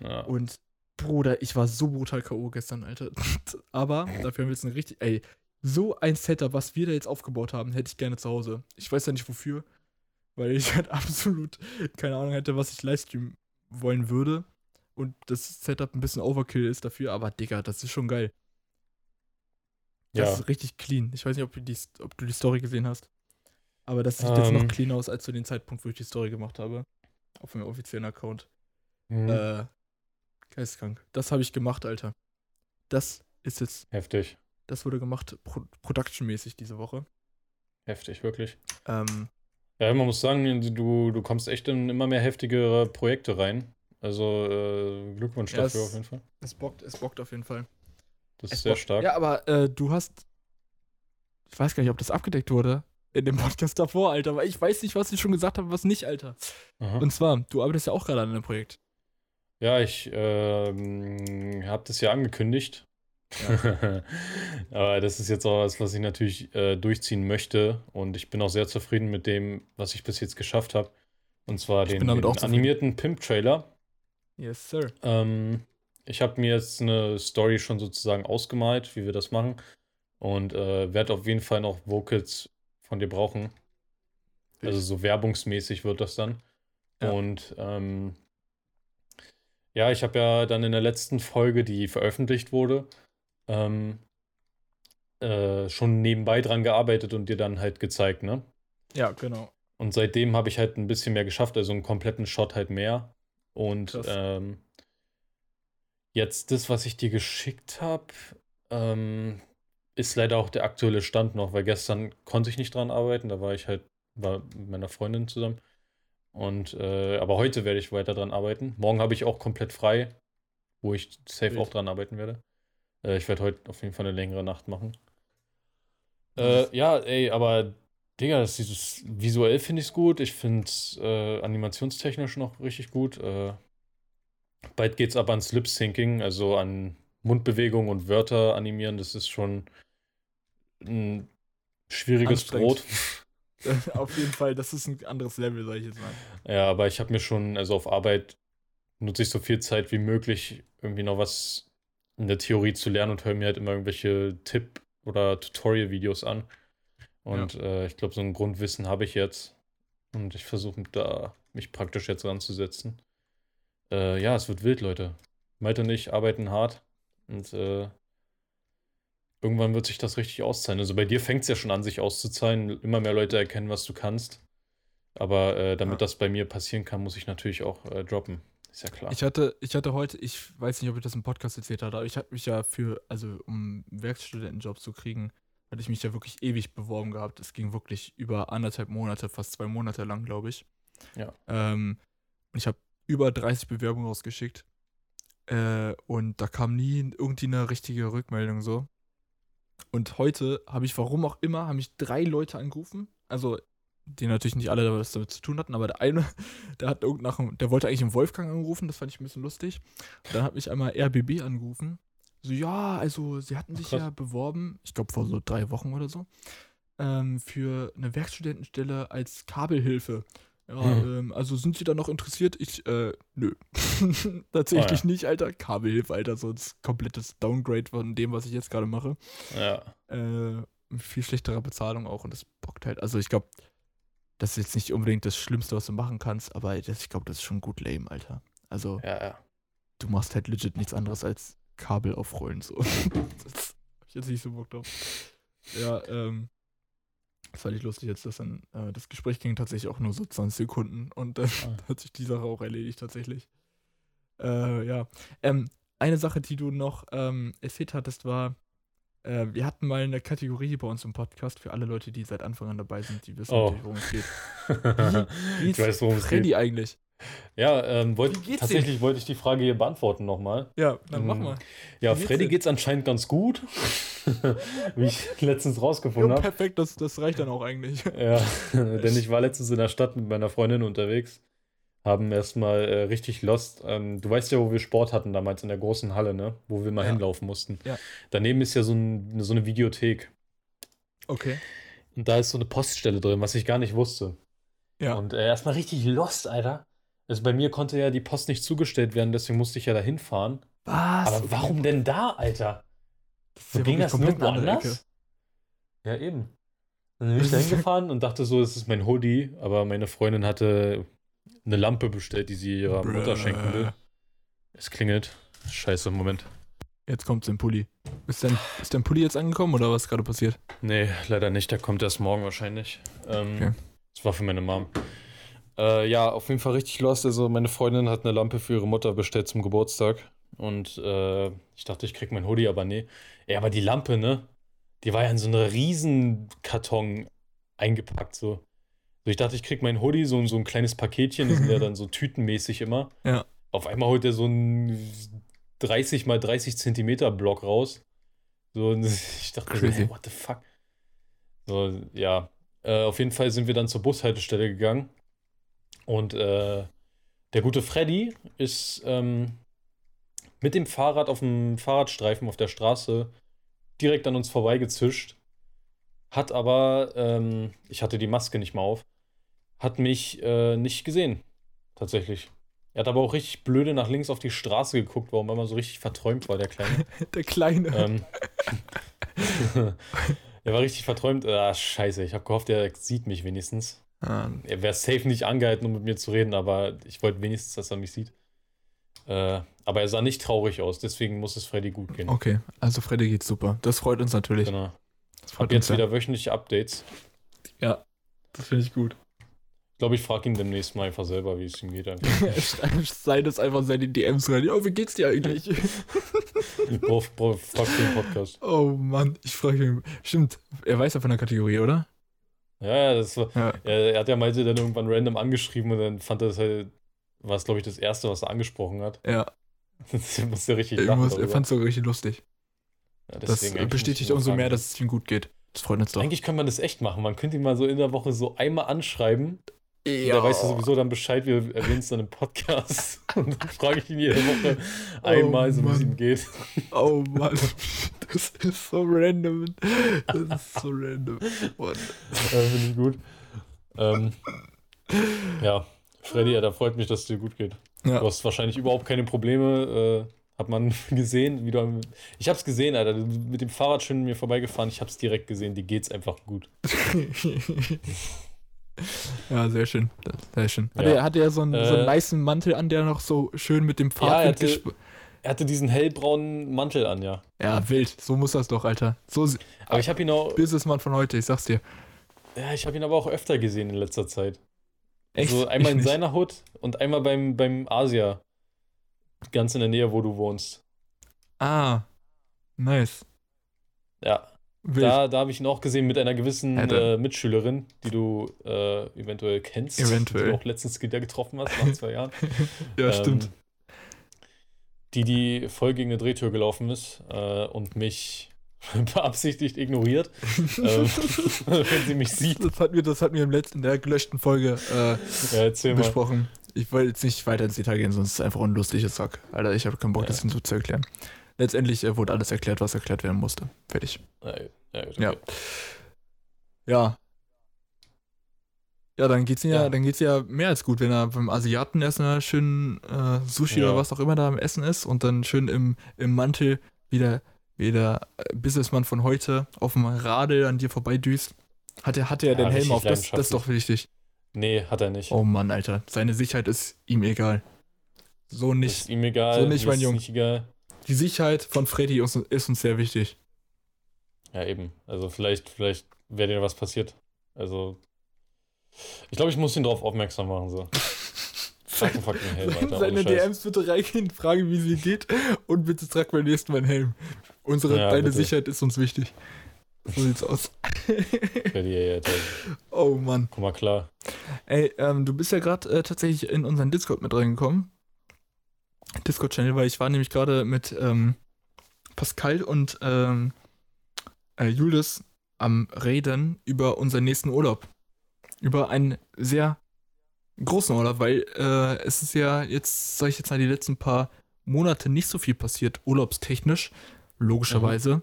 Ja. Und Bruder, ich war so brutal K.O. gestern, Alter. Aber dafür haben wir jetzt ein richtig, ey, so ein Setup, was wir da jetzt aufgebaut haben, hätte ich gerne zu Hause. Ich weiß ja nicht wofür, weil ich halt absolut keine Ahnung hätte, was ich livestreamen wollen würde. Und das Setup ein bisschen Overkill ist dafür, aber Digga, das ist schon geil. Das ja. ist richtig clean. Ich weiß nicht, ob du die, ob du die Story gesehen hast. Aber das sieht jetzt noch Ähm. cleaner aus als zu dem Zeitpunkt, wo ich die Story gemacht habe. Auf meinem offiziellen Account. Mhm. Äh, geisteskrank. Das habe ich gemacht, Alter. Das ist jetzt, Heftig. Das wurde gemacht, Pro Production-mäßig diese Woche. Heftig, wirklich. Ähm, Ja, man muss sagen, du, du kommst echt in immer mehr heftigere Projekte rein. Also äh, Glückwunsch Ja, dafür es- auf jeden Fall. es bockt, es bockt auf jeden Fall. Das Es ist sehr bockt. stark. Ja, aber äh, du hast, ich weiß gar nicht, ob das abgedeckt wurde in dem Podcast davor, Alter, weil ich weiß nicht, was ich schon gesagt habe, was nicht, Alter. Aha. Und zwar, du arbeitest ja auch gerade an einem Projekt. Ja, ich ähm, habe das ja angekündigt. Aber das ist jetzt auch was, was ich natürlich äh, durchziehen möchte. Und ich bin auch sehr zufrieden mit dem, was ich bis jetzt geschafft habe. Und zwar Ich den, den animierten Pimp-Trailer. Yes, sir. Ähm, ich habe mir jetzt eine Story schon sozusagen ausgemalt, wie wir das machen. Und äh, werde auf jeden Fall noch Vocals von dir brauchen. Also so werbungsmäßig wird das dann. Ja. Und ähm, ja, ich habe ja dann in der letzten Folge, die veröffentlicht wurde, ähm, äh, schon nebenbei dran gearbeitet und dir dann halt gezeigt, ne? Ja, genau. Und seitdem habe ich halt ein bisschen mehr geschafft, also einen kompletten Shot halt mehr. Und ähm, jetzt das, was ich dir geschickt habe, ähm, ist leider auch der aktuelle Stand noch, weil gestern konnte ich nicht dran arbeiten, da war ich halt, war mit meiner Freundin zusammen. Und äh, aber heute werde ich weiter dran arbeiten. Morgen habe ich auch komplett frei, wo ich safe Wild. auch dran arbeiten werde. Äh, ich werde heute auf jeden Fall eine längere Nacht machen. Äh, ja, ey, aber Digga, das dieses visuell finde ich es gut. Ich finde es äh, animationstechnisch noch richtig gut. Äh, bald geht's aber ans Lip-Syncing, also an Mundbewegungen und Wörter animieren. Das ist schon ein schwieriges. Brot. auf jeden Fall, das ist ein anderes Level, sag ich jetzt mal. Ja, aber ich habe mir schon, also auf Arbeit nutze ich so viel Zeit wie möglich, irgendwie noch was in der Theorie zu lernen und höre mir halt immer irgendwelche Tipp- oder Tutorial-Videos an. Und äh, ich glaube, so ein Grundwissen habe ich jetzt. Und ich versuche da mich praktisch jetzt ranzusetzen. Äh, ja, es wird wild, Leute. Malte und ich arbeiten hart. Und äh, irgendwann wird sich das richtig auszahlen. Also bei dir fängt es ja schon an, sich auszuzahlen. Immer mehr Leute erkennen, was du kannst. Aber äh, damit Ja. das bei mir passieren kann, muss ich natürlich auch äh, droppen. Ist ja klar. Ich hatte, ich hatte heute, ich weiß nicht, ob ich das im Podcast erzählt hatte, aber ich habe mich ja für, also um einen Werkstudentenjob zu kriegen, hatte ich mich ja wirklich ewig beworben gehabt. Es ging wirklich über anderthalb Monate, fast zwei Monate lang, glaube ich. Ja. Ähm, und ich habe über 30 Bewerbungen rausgeschickt. Äh, und da kam nie irgendwie eine richtige Rückmeldung so. Und heute habe ich, warum auch immer, haben mich drei Leute angerufen. Also, die natürlich nicht alle was damit zu tun hatten, aber der eine, der hat nach, der wollte eigentlich einen Wolfgang anrufen, das fand ich ein bisschen lustig. Und dann hat mich einmal RBB angerufen. So, ja, also sie hatten sich krass. ja beworben, ich glaube vor so drei Wochen oder so, ähm, für eine Werkstudentenstelle als Kabelhilfe. Ja, Hm. ähm, also sind Sie da noch interessiert? Ich, äh, nö. Tatsächlich Oh ja. nicht, Alter. Kabelhilfe, Alter, so ein komplettes Downgrade von dem, was ich jetzt gerade mache. Ja. Äh, mit viel schlechterer Bezahlung auch und das bockt halt. Also ich glaube, das ist jetzt nicht unbedingt das Schlimmste, was du machen kannst, aber das, ich glaube, das ist schon gut lame, Alter. Also Ja, ja. du machst halt legit nichts anderes als Kabel aufrollen. So. das hab ich jetzt nicht so Bock drauf. Ja, ähm. Das fand ich lustig jetzt, dass dann äh, das Gespräch ging tatsächlich auch nur so 20 Sekunden und dann Ah. hat sich die Sache auch erledigt tatsächlich. Äh, ja. Ähm, eine Sache, die du noch ähm, erzählt hattest, war, äh, wir hatten mal eine Kategorie bei uns im Podcast für alle Leute, die seit Anfang an dabei sind, die wissen Oh. natürlich, worum es geht. Wie ich weiß, worum es Freddy geht. eigentlich? Ja, ähm, wollt, geht's tatsächlich wollte ich die Frage hier beantworten nochmal. Ja, dann mach Mm. mal. Ja, Wie geht's Freddy dir? geht's anscheinend ganz gut, wie ich letztens rausgefunden habe. perfekt, das, das reicht dann auch eigentlich. Ja, denn ich war letztens in der Stadt mit meiner Freundin unterwegs, haben erstmal äh, richtig lost. Ähm, du weißt ja, wo wir Sport hatten damals in der großen Halle, ne? Wo wir mal Ja. hinlaufen mussten. Ja. Daneben ist ja so, ein, so eine Videothek. Okay. Und da ist so eine Poststelle drin, was ich gar nicht wusste. Ja. Und äh, erstmal richtig lost, Alter. Also bei mir konnte ja die Post nicht zugestellt werden, deswegen musste ich ja da hinfahren. Was? Aber warum denn da, Alter? So ja ging das nirgendwo anders? Ja, eben. Dann bin ich da hingefahren und dachte so, es ist mein Hoodie, aber meine Freundin hatte eine Lampe bestellt, die sie ihrer Mutter Bruh. schenken will. Es klingelt. Scheiße, Moment. Jetzt kommt's im Pulli. Ist dein, ist dein Pulli jetzt angekommen oder was ist gerade passiert? Nee, leider nicht. Der kommt erst morgen wahrscheinlich. Ähm, Okay. Das war für meine Mom. Äh, ja, auf jeden Fall richtig lost. Also meine Freundin hat eine Lampe für ihre Mutter bestellt zum Geburtstag. Und äh, ich dachte, ich krieg mein Hoodie, aber nee. Ja, aber die Lampe, ne? Die war ja in so einen riesen Karton eingepackt, so. So, ich dachte, ich krieg mein Hoodie, so, so ein kleines Paketchen, die sind ja dann so tütenmäßig immer. Ja. Auf einmal holt er so einen 30 mal 30 Zentimeter Block raus. So, ich dachte Crazy. hey, what the fuck? So, ja. Äh, auf jeden Fall sind wir dann zur Bushaltestelle gegangen. Und äh, der gute Freddy ist ähm, mit dem Fahrrad auf dem Fahrradstreifen auf der Straße direkt an uns vorbeigezischt. Hat aber, ähm, ich hatte die Maske nicht mal auf, hat mich äh, nicht gesehen. Tatsächlich. Er hat aber auch richtig blöde nach links auf die Straße geguckt, warum er immer so richtig verträumt war, der Kleine. Der Kleine. ähm, er war richtig verträumt. Ah, scheiße, ich habe gehofft, er sieht mich wenigstens. Ah, Er wäre safe nicht angehalten, um mit mir zu reden, aber ich wollte wenigstens, dass er mich sieht. Äh, aber er sah nicht traurig aus, deswegen muss es Freddy gut gehen. okay, also Freddy geht's super. Das freut uns natürlich. Genau. Das Ab freut jetzt uns wieder wöchentliche Updates. Ja, das finde ich gut. Ich glaube, ich frage ihn demnächst mal einfach selber, wie es ihm geht. Sei das einfach seine DMs rein. Ja, wie geht's dir eigentlich? Brauch, brauch, frag für den Podcast. oh Mann, ich frage mich. Stimmt, er weiß ja von der Kategorie, oder? Ja, ja, das war. Ja. Er, er hat ja meinte dann irgendwann random angeschrieben und dann fand er das halt, war es glaube ich das erste, was er angesprochen hat. Ja, Das musste er richtig lachen. muss, er darüber. fand es sogar richtig lustig. Ja, Das bestätigt muss ich umso mehr, dass es ihm gut geht. Das freut uns doch. Eigentlich kann man das echt machen. Man könnte ihn mal so in der Woche so einmal anschreiben. Ja. Da weiß er sowieso dann Bescheid, wir erwähnen es dann im Podcast. Und dann frage ich ihn jede Woche einmal, so wie es Mann. ihm geht. Oh Mann, das ist so random. Das ist so random. Ja, Finde ich gut. Ähm, ja, Freddy, ja, da freut mich, dass es dir gut geht. Ja. Du hast wahrscheinlich überhaupt keine Probleme. Äh, hat man gesehen, wie du. Ich hab's gesehen, Alter. Du bist mit dem Fahrrad schön mir vorbeigefahren. Ich hab's direkt gesehen. Dir geht's einfach gut. ja, sehr schön. Sehr schön. Hat Ja. er, hat er so einen, so einen Äh, weißen Mantel an, der noch so schön mit dem Ja, er hatte- Er hatte diesen hellbraunen Mantel an, ja. ja, wild. So muss das doch, Alter. So Aber ich habe ihn auch. Businessmann von heute, ich sag's dir. Ja, ich habe ihn aber auch öfter gesehen in letzter Zeit. Echt? Also einmal Ich in nicht. seiner Hut und einmal beim, beim Asia. Ganz in der Nähe, wo du wohnst. Ah, nice. Ja, Wild. da, da habe ich ihn auch gesehen mit einer gewissen äh, Mitschülerin, die du äh, eventuell kennst. Eventuell. Die du auch letztens wieder getroffen hast, nach zwei Jahren. ja, stimmt. Ähm, die, die voll gegen eine Drehtür gelaufen ist äh, und mich beabsichtigt ignoriert, ähm, wenn sie mich sieht. Das hatten wir, das hatten wir im letzten, in der gelöschten Folge äh, Ja, erzähl mal. besprochen. Ich wollte jetzt nicht weiter ins Detail gehen, sonst ist es einfach ein lustiges Sack. Alter, ich habe keinen Bock, Ja. das so zu erklären. Letztendlich äh, wurde alles erklärt, was erklärt werden musste. Fertig. Ja, ja, gut, Ja. okay. Ja. Ja, dann geht's ja, Ja. dann geht's ja mehr als gut, wenn er beim Asiaten erstmal schön äh, Sushi Ja. oder was auch immer da am Essen ist und dann schön im, im Mantel wieder, wieder äh, Businessmann von heute auf dem Radl an dir vorbeidüst. Hat er, hatte er Ja, den Helm auf? Das, das ist doch wichtig. Nee, hat er nicht. Oh Mann, Alter. Seine Sicherheit ist ihm egal. So nicht. ist ihm egal. so nicht, mein ist Junge. nicht egal. Die Sicherheit von Freddy ist, ist uns sehr wichtig. Ja, eben. Also vielleicht, vielleicht wäre dir was passiert. Also. Ich glaube, ich muss ihn darauf aufmerksam machen. So. Fucking fucking Helm, Alter. Seine. DMs bitte reingehen, fragen, wie sie geht und bitte trag beim nächsten Mal einen Helm. Unsere, Ja, deine bitte. Sicherheit ist uns wichtig. So sieht's aus. Freddy, ey, Alter. Oh Mann. Guck mal klar. Ey, ähm, du bist ja gerade äh, tatsächlich in unseren Discord mit reingekommen. Discord-Channel, weil ich war nämlich gerade mit ähm, Pascal und ähm, äh, Julius am Reden über unseren nächsten Urlaub. Über einen sehr großen Urlaub, weil äh, es ist ja jetzt, sag ich jetzt mal, die letzten paar Monate nicht so viel passiert, urlaubstechnisch, logischerweise,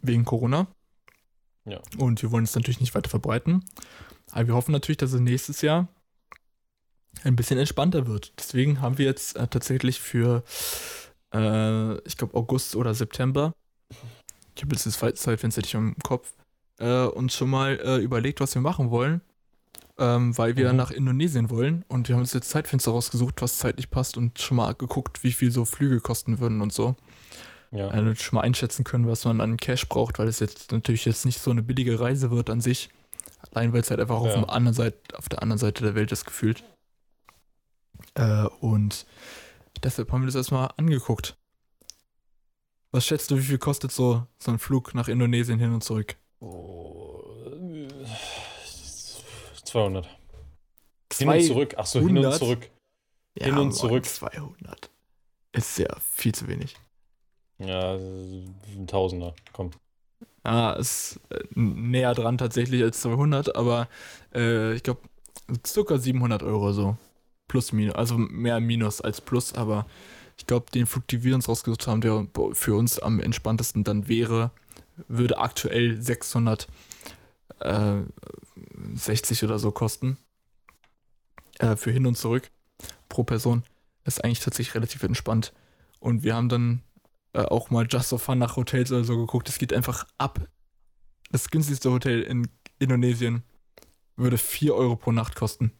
wegen Corona. Ja. Und wir wollen es natürlich nicht weiter verbreiten. Aber wir hoffen natürlich, dass es nächstes Jahr ein bisschen entspannter wird. Deswegen haben wir jetzt äh, tatsächlich für, äh, ich glaube, August oder September, ich habe jetzt das Fe- Zeitfenster nicht im Kopf, äh, uns schon mal äh, überlegt, was wir machen wollen, ähm, weil wir Mhm. nach Indonesien wollen. Und wir haben uns jetzt Zeitfenster rausgesucht, was zeitlich passt und schon mal geguckt, wie viel so Flüge kosten würden und so. Ja. Äh, schon mal einschätzen können, was man an Cash braucht, weil es jetzt natürlich jetzt nicht so eine billige Reise wird an sich. Allein weil es halt einfach auf, Ja. der anderen Seite, auf der anderen Seite der Welt ist gefühlt. Äh, und deshalb haben wir das erstmal angeguckt. Was schätzt du, wie viel kostet so, so ein Flug nach Indonesien hin und zurück? Oh, äh, 200. Hin und zurück. Ach so, hin und 200? zurück. Ja, hin und Mann, zurück. 200. Ist ja viel zu wenig. Ja, ein Tausender. Komm. Ah, ist äh, näher dran tatsächlich als 200, aber äh, ich glaube circa 700 Euro so. Plus, minus, also mehr Minus als Plus, aber ich glaube, den Flug, den wir uns rausgesucht haben, der für uns am entspanntesten dann wäre, würde aktuell 660 oder so kosten. Äh, für hin und zurück pro Person. Ist eigentlich tatsächlich relativ entspannt. Und wir haben dann äh, auch mal just for fun nach Hotels oder so geguckt. Es geht einfach ab. Das günstigste Hotel in Indonesien würde 4 Euro pro Nacht kosten.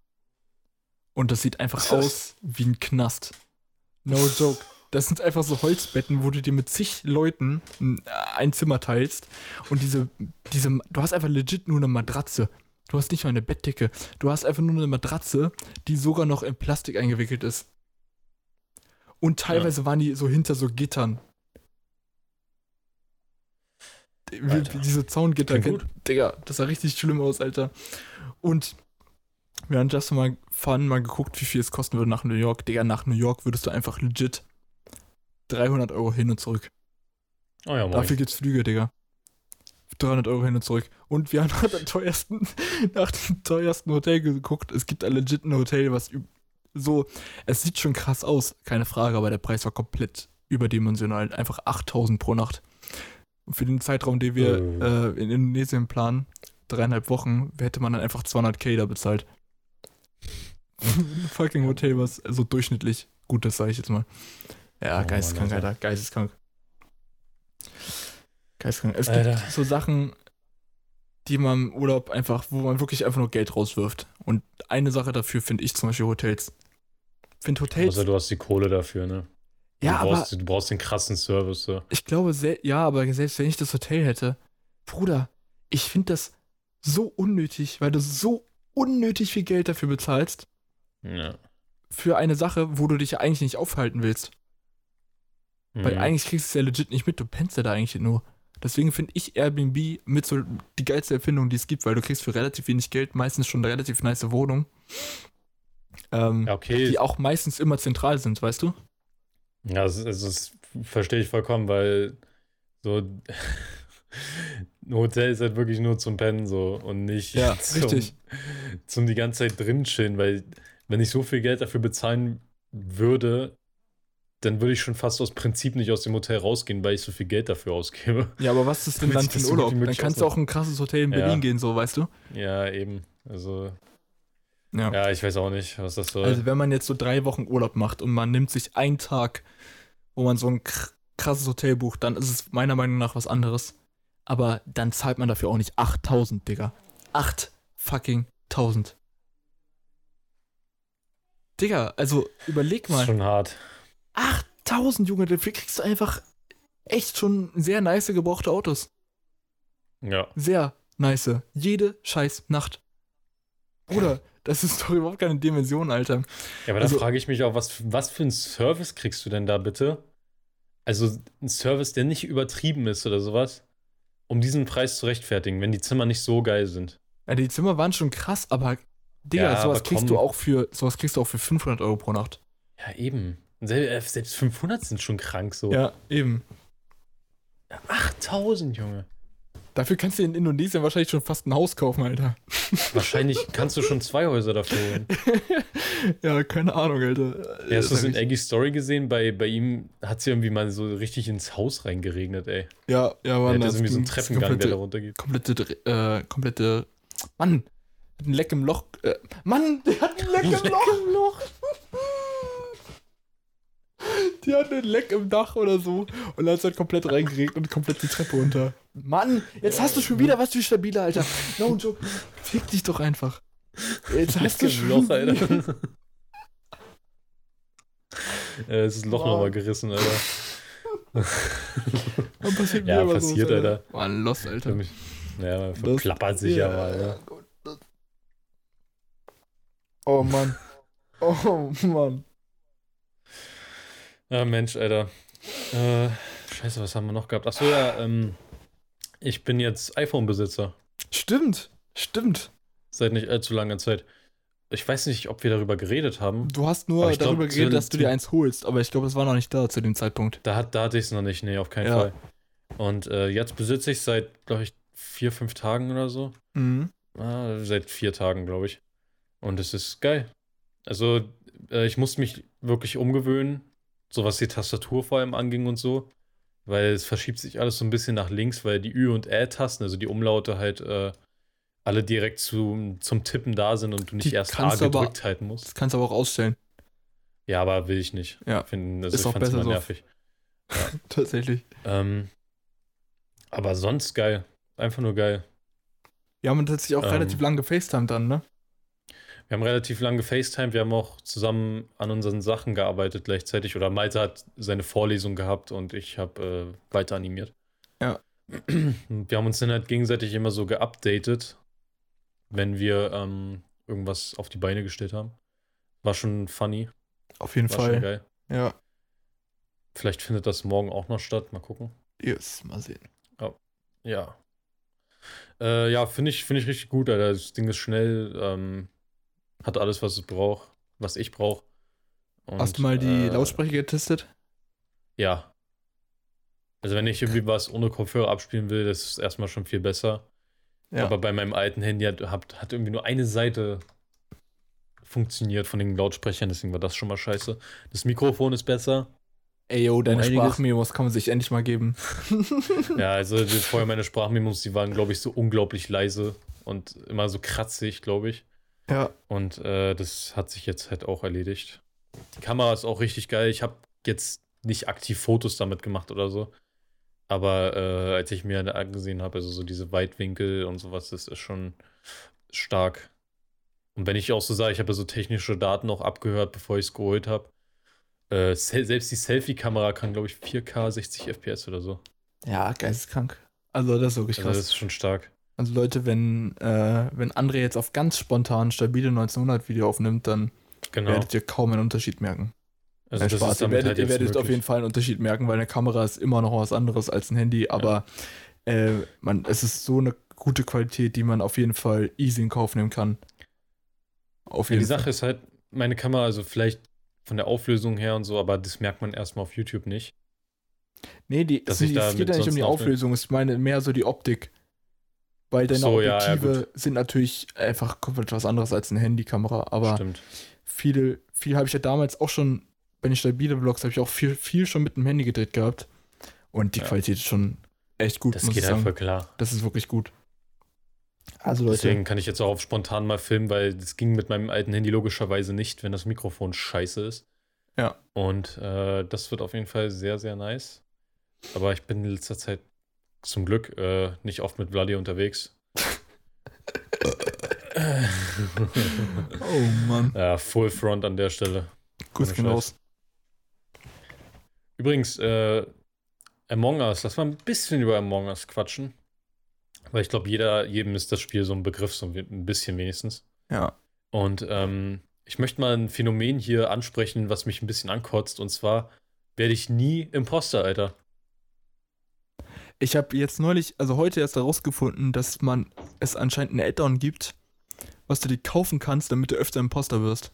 Und das sieht einfach aus wie ein Knast. No joke. Das sind einfach so Holzbetten, wo du dir mit zig Leuten ein, ein Zimmer teilst. Und diese, diese, du hast einfach legit nur eine Matratze. Du hast nicht mal eine Bettdecke. Du hast einfach nur eine Matratze, die sogar noch in Plastik eingewickelt ist. Und teilweise waren die so hinter so Gittern. Wie, Alter. diese Zaungitter. Digga, das sah richtig schlimm aus, Alter. Und wir haben just mal fahren, mal geguckt, wie viel es kosten würde nach New York. Digga, nach New York würdest du einfach legit 300 Euro hin und zurück. Oh ja, moin. Dafür gibt's Flüge, Digga. 300 Euro hin und zurück. Und wir haben nach, der teuersten, nach dem teuersten Hotel geguckt. Es gibt ein legit ein Hotel, was so, es sieht schon krass aus, keine Frage, aber der Preis war komplett überdimensional. Einfach 8000 pro Nacht. Und für den Zeitraum, den wir Oh. äh, in Indonesien planen, dreieinhalb Wochen, hätte man dann einfach 200k da bezahlt. Ein fucking Hotel, was so durchschnittlich gut ist, sage ich jetzt mal. Ja, Oh, geisteskrank, Alter. Alter, geisteskrank. Geisteskrank. Es Alter. gibt so Sachen, die man im Urlaub einfach, wo man wirklich einfach nur Geld rauswirft. Und eine Sache dafür finde ich zum Beispiel Hotels. Finde Hotels. Außer du hast die Kohle dafür, ne? ja, du, aber brauchst, du brauchst den krassen Service, so. ich glaube, ja, aber selbst wenn ich das Hotel hätte, Bruder, ich finde das so unnötig, weil du so unnötig viel Geld dafür bezahlst, Ja. für eine Sache, wo du dich ja eigentlich nicht aufhalten willst. Weil Mhm. eigentlich kriegst du es ja legit nicht mit, du pennst ja da eigentlich nur. Deswegen finde ich Airbnb mit so die geilste Erfindung, die es gibt, weil du kriegst für relativ wenig Geld meistens schon eine relativ nice Wohnung. Ähm, Ja, okay. Die auch meistens immer zentral sind, weißt du? Ja, das, das, das verstehe ich vollkommen, weil so ein Hotel ist halt wirklich nur zum Pennen so und nicht Ja, zum, richtig. zum die ganze Zeit drin chillen, weil wenn ich so viel Geld dafür bezahlen würde, dann würde ich schon fast aus Prinzip nicht aus dem Hotel rausgehen, weil ich so viel Geld dafür ausgebe. Ja, aber was ist denn dann für ein Urlaub? Dann kannst du ausleben. auch in ein krasses Hotel in Ja. Berlin gehen, so, weißt du? Ja, eben. Also, Ja. ja, ich weiß auch nicht, was das soll. Also wenn man jetzt so drei Wochen Urlaub macht und man nimmt sich einen Tag, wo man so ein kr- krasses Hotel bucht, dann ist es meiner Meinung nach was anderes. Aber dann zahlt man dafür auch nicht 8000, Digga. 8 fucking 1000. Digga, also überleg das ist mal. schon hart. 8000, Junge, dafür kriegst du einfach echt schon sehr nice gebrauchte Autos. Ja. Sehr nice. Jede scheiß Nacht. Bruder, das ist doch überhaupt keine Dimension, Alter. Ja, aber Also- da frage ich mich auch, was, was für einen Service kriegst du denn da bitte? Also ein Service, der nicht übertrieben ist oder sowas, um diesen Preis zu rechtfertigen, wenn die Zimmer nicht so geil sind. Ja, die Zimmer waren schon krass, aber Digga, Ja, sowas kriegst komm. du auch für sowas kriegst du auch für 500 Euro pro Nacht. Ja, eben. Äh, Selbst 500 sind schon krank so. Ja, eben. 8000, Junge. Dafür kannst du in Indonesien wahrscheinlich schon fast ein Haus kaufen, Alter. Wahrscheinlich kannst du schon zwei Häuser dafür holen. ja, keine Ahnung, Alter. Ja, hast du Das das in Aggies Story gesehen? Bei, bei ihm hat es irgendwie mal so richtig ins Haus reingeregnet, ey. Ja, ja, Mann. hat das irgendwie so einen ging- Treppengang, der da komplette, runtergeht. komplette, äh, komplette, Mann, ein Leck im Loch, äh, Mann, der hat ein Leck im Leck Loch. Die hat ein Leck im Dach oder so und dann hat es halt komplett reingeregnet und komplett die Treppe runter. Mann, jetzt hast du schon wieder was für stabile, Alter. No joke. Fick dich doch einfach. Jetzt hast du Leck im schon Loch, Alter. Äh, Es ist das Loch Wow. nochmal gerissen, Alter. Dann passiert Ja, mir aber passiert, sowas, Alter. Mann, lost, Alter. Ja, man verplappert sich ja, mal, ne? Oh Mann. Oh Mann. Ja, Mensch, Alter. Äh, scheiße, was haben wir noch gehabt? Achso, ja, ähm, ich bin jetzt iPhone-Besitzer. Stimmt. Stimmt. Seit nicht allzu langer Zeit. Ich weiß nicht, ob wir darüber geredet haben. Du hast nur glaub, darüber zu- geredet, dass du dir eins holst, aber ich glaube, es war noch nicht da zu dem Zeitpunkt. Da, hat, da hatte ich es noch nicht, nee, auf keinen Ja. Fall. Und äh, jetzt besitze ich seit, glaube ich, vier, fünf Tagen oder so. Mhm. Ah, seit vier Tagen, glaube ich. Und es ist geil. Also, äh, ich musste mich wirklich umgewöhnen, so was die Tastatur vor allem anging und so. Weil es verschiebt sich alles so ein bisschen nach links, weil die Ü- und Ä-Tasten, also die Umlaute halt äh, alle direkt zu, zum Tippen da sind und du nicht Die erst A du aber- gedrückt halten musst. Das kannst du aber auch ausstellen. Ja, aber will ich nicht. Ja. Ich finde, das Ist ich auch besser immer so. nervig. Tatsächlich. Ähm, aber sonst geil. Einfach nur geil. Wir haben tatsächlich auch Ähm. relativ lange gefacetimed dann, ne? Wir haben relativ lange gefacetimed, wir haben auch zusammen an unseren Sachen gearbeitet gleichzeitig. Oder Malte hat seine Vorlesung gehabt und ich habe äh, weiter animiert. Ja. Wir haben uns dann halt gegenseitig immer so geupdatet, wenn wir ähm, irgendwas auf die Beine gestellt haben. War schon funny, Auf jeden war schon Fall. geil. Ja. Vielleicht findet das morgen auch noch statt, mal gucken. Yes, mal sehen. Ja. Äh, ja, finde ich, finde ich richtig gut, Alter. Das Ding ist schnell, ähm, hat alles, was es braucht, was ich brauche. Hast du mal die äh, Lautsprecher getestet? Ja. Also wenn ich irgendwie was ohne Kopfhörer abspielen will, das ist erstmal schon viel besser. Ja. Aber bei meinem alten Handy hat, hat, hat irgendwie nur eine Seite funktioniert von den Lautsprechern, deswegen war das schon mal scheiße. Das Mikrofon ist besser. Ey, yo, deine einiges- Sprachmemos kann man sich endlich mal geben. Ja, also die, vorher meine Sprachmemos, die waren, glaube ich, so unglaublich leise und immer so kratzig, glaube ich. Ja. Und äh, das hat sich jetzt halt auch erledigt. Die Kamera ist auch richtig geil. Ich habe jetzt nicht aktiv Fotos damit gemacht oder so. Aber äh, als ich mir angesehen habe, also so diese Weitwinkel und sowas, das ist schon stark. Und wenn ich auch so sage, ich habe so technische Daten auch abgehört, bevor ich es geholt habe. Äh, sel- selbst die Selfie-Kamera kann, glaube ich, 4K 60 FPS oder so. Ja, geisteskrank. Also, das ist wirklich Also krass. das ist schon stark. Also Leute, wenn, äh, wenn André jetzt auf ganz spontan stabile 1900 Video aufnimmt, dann Genau. werdet ihr kaum einen Unterschied merken. Also das Spaß. ihr werdet, halt ihr werdet auf jeden Fall einen Unterschied merken, weil eine Kamera ist immer noch was anderes als ein Handy, aber äh, man, es ist so eine gute Qualität, die man auf jeden Fall easy in Kauf nehmen kann. Auf Ja, jeden die Sache ist halt, meine Kamera, also vielleicht von der Auflösung her und so, aber das merkt man erstmal auf YouTube nicht. Nee, die, es, da es geht ja nicht um die. Auflösung, ich meine mehr so die Optik. Weil deine So, ja, ja, Objektive sind natürlich einfach komplett was anderes als eine Handykamera, aber Stimmt. viele, viel habe ich ja damals auch schon, bei den stabile Vlogs habe ich auch viel, viel schon mit dem Handy gedreht gehabt. Und die Ja. Qualität ist schon echt gut, Das geht ich voll klar. Das ist wirklich gut. Also Leute, Deswegen kann ich jetzt auch auf spontan mal filmen, weil das ging mit meinem alten Handy logischerweise nicht, wenn das Mikrofon scheiße ist. Ja. Und äh, das wird auf jeden Fall sehr, sehr nice. Aber ich bin in letzter Zeit zum Glück äh, nicht oft mit Vladi unterwegs. oh Mann, ja, Full Front an der Stelle. Scheiß. raus. Übrigens, äh, Among Us, lass mal ein bisschen über Among Us quatschen. Weil ich glaube, jeder, jedem ist das Spiel so ein Begriff, so ein bisschen wenigstens. Ja. Und ähm, ich möchte mal ein Phänomen hier ansprechen, was mich ein bisschen ankotzt. Und zwar werde ich nie Imposter, Alter. Ich habe jetzt neulich, also heute erst herausgefunden, dass man es anscheinend ein Add-on gibt, was du dir kaufen kannst, damit du öfter Imposter wirst.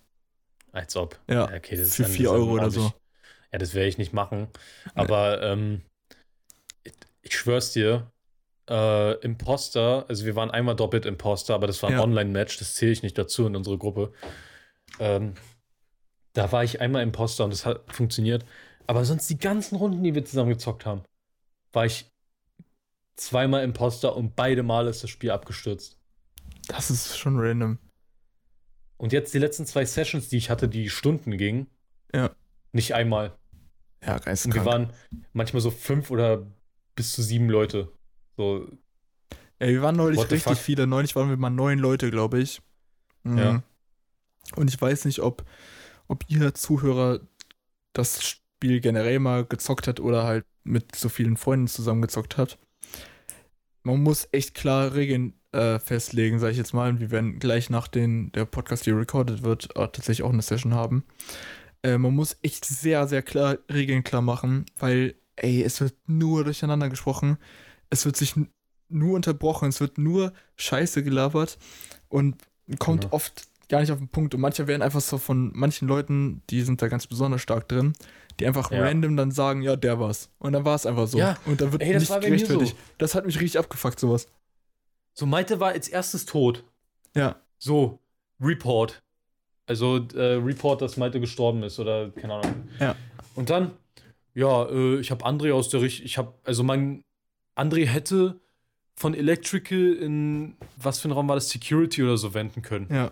Als ob. Ja, okay, das ist für dann- 4 das ist Euro oder so. Ich, ja, das werde ich nicht machen. Aber ähm, ich, ich schwör's dir, äh, Imposter, also wir waren einmal doppelt Imposter, aber das war ein Ja. Online-Match, das zähle ich nicht dazu in unsere Gruppe. Ähm, da war ich einmal Imposter und das hat funktioniert. Aber sonst die ganzen Runden, die wir zusammen gezockt haben, war ich zweimal Imposter und beide Male ist das Spiel abgestürzt. Das ist schon random. Und jetzt die letzten zwei Sessions, die ich hatte, die Stunden gingen, Ja. nicht einmal. Ja, Und wir geisteskrank. waren manchmal so fünf oder bis zu sieben Leute. So, Ey, wir waren neulich richtig fuck? viele. Neulich waren wir mal neun Leute, glaube ich. Mhm. Ja. Und ich weiß nicht, ob, ob ihr Zuhörer das Spiel generell mal gezockt hat oder halt mit so vielen Freunden zusammen gezockt hat. Man muss echt klar Regeln äh, festlegen, sage ich jetzt mal. Und wir werden gleich nach den, der Podcast, hier recorded wird, äh, tatsächlich auch eine Session haben. Äh, man muss echt sehr, sehr klar Regeln klar machen, weil, ey, es wird nur durcheinander gesprochen. Es wird sich nur unterbrochen, es wird nur Scheiße gelabert und kommt Genau. oft gar nicht auf den Punkt. Und manche werden einfach so von manchen Leuten, die sind da ganz besonders stark drin, die einfach Ja. random dann sagen, ja, der war's. Und dann war es einfach so. Ja, und dann wird ey, das nicht gerechtfertigt. so. Das hat mich richtig abgefuckt, sowas. so Malte war als erstes tot. Ja. So, Report. Also, äh, Report, dass Malte gestorben ist oder keine Ahnung. Ja. Und dann, ja, äh, ich habe André aus der Richtung, ich habe, also mein, André hätte von Electrical in, was für ein Raum war das, Security oder so wenden können. Ja.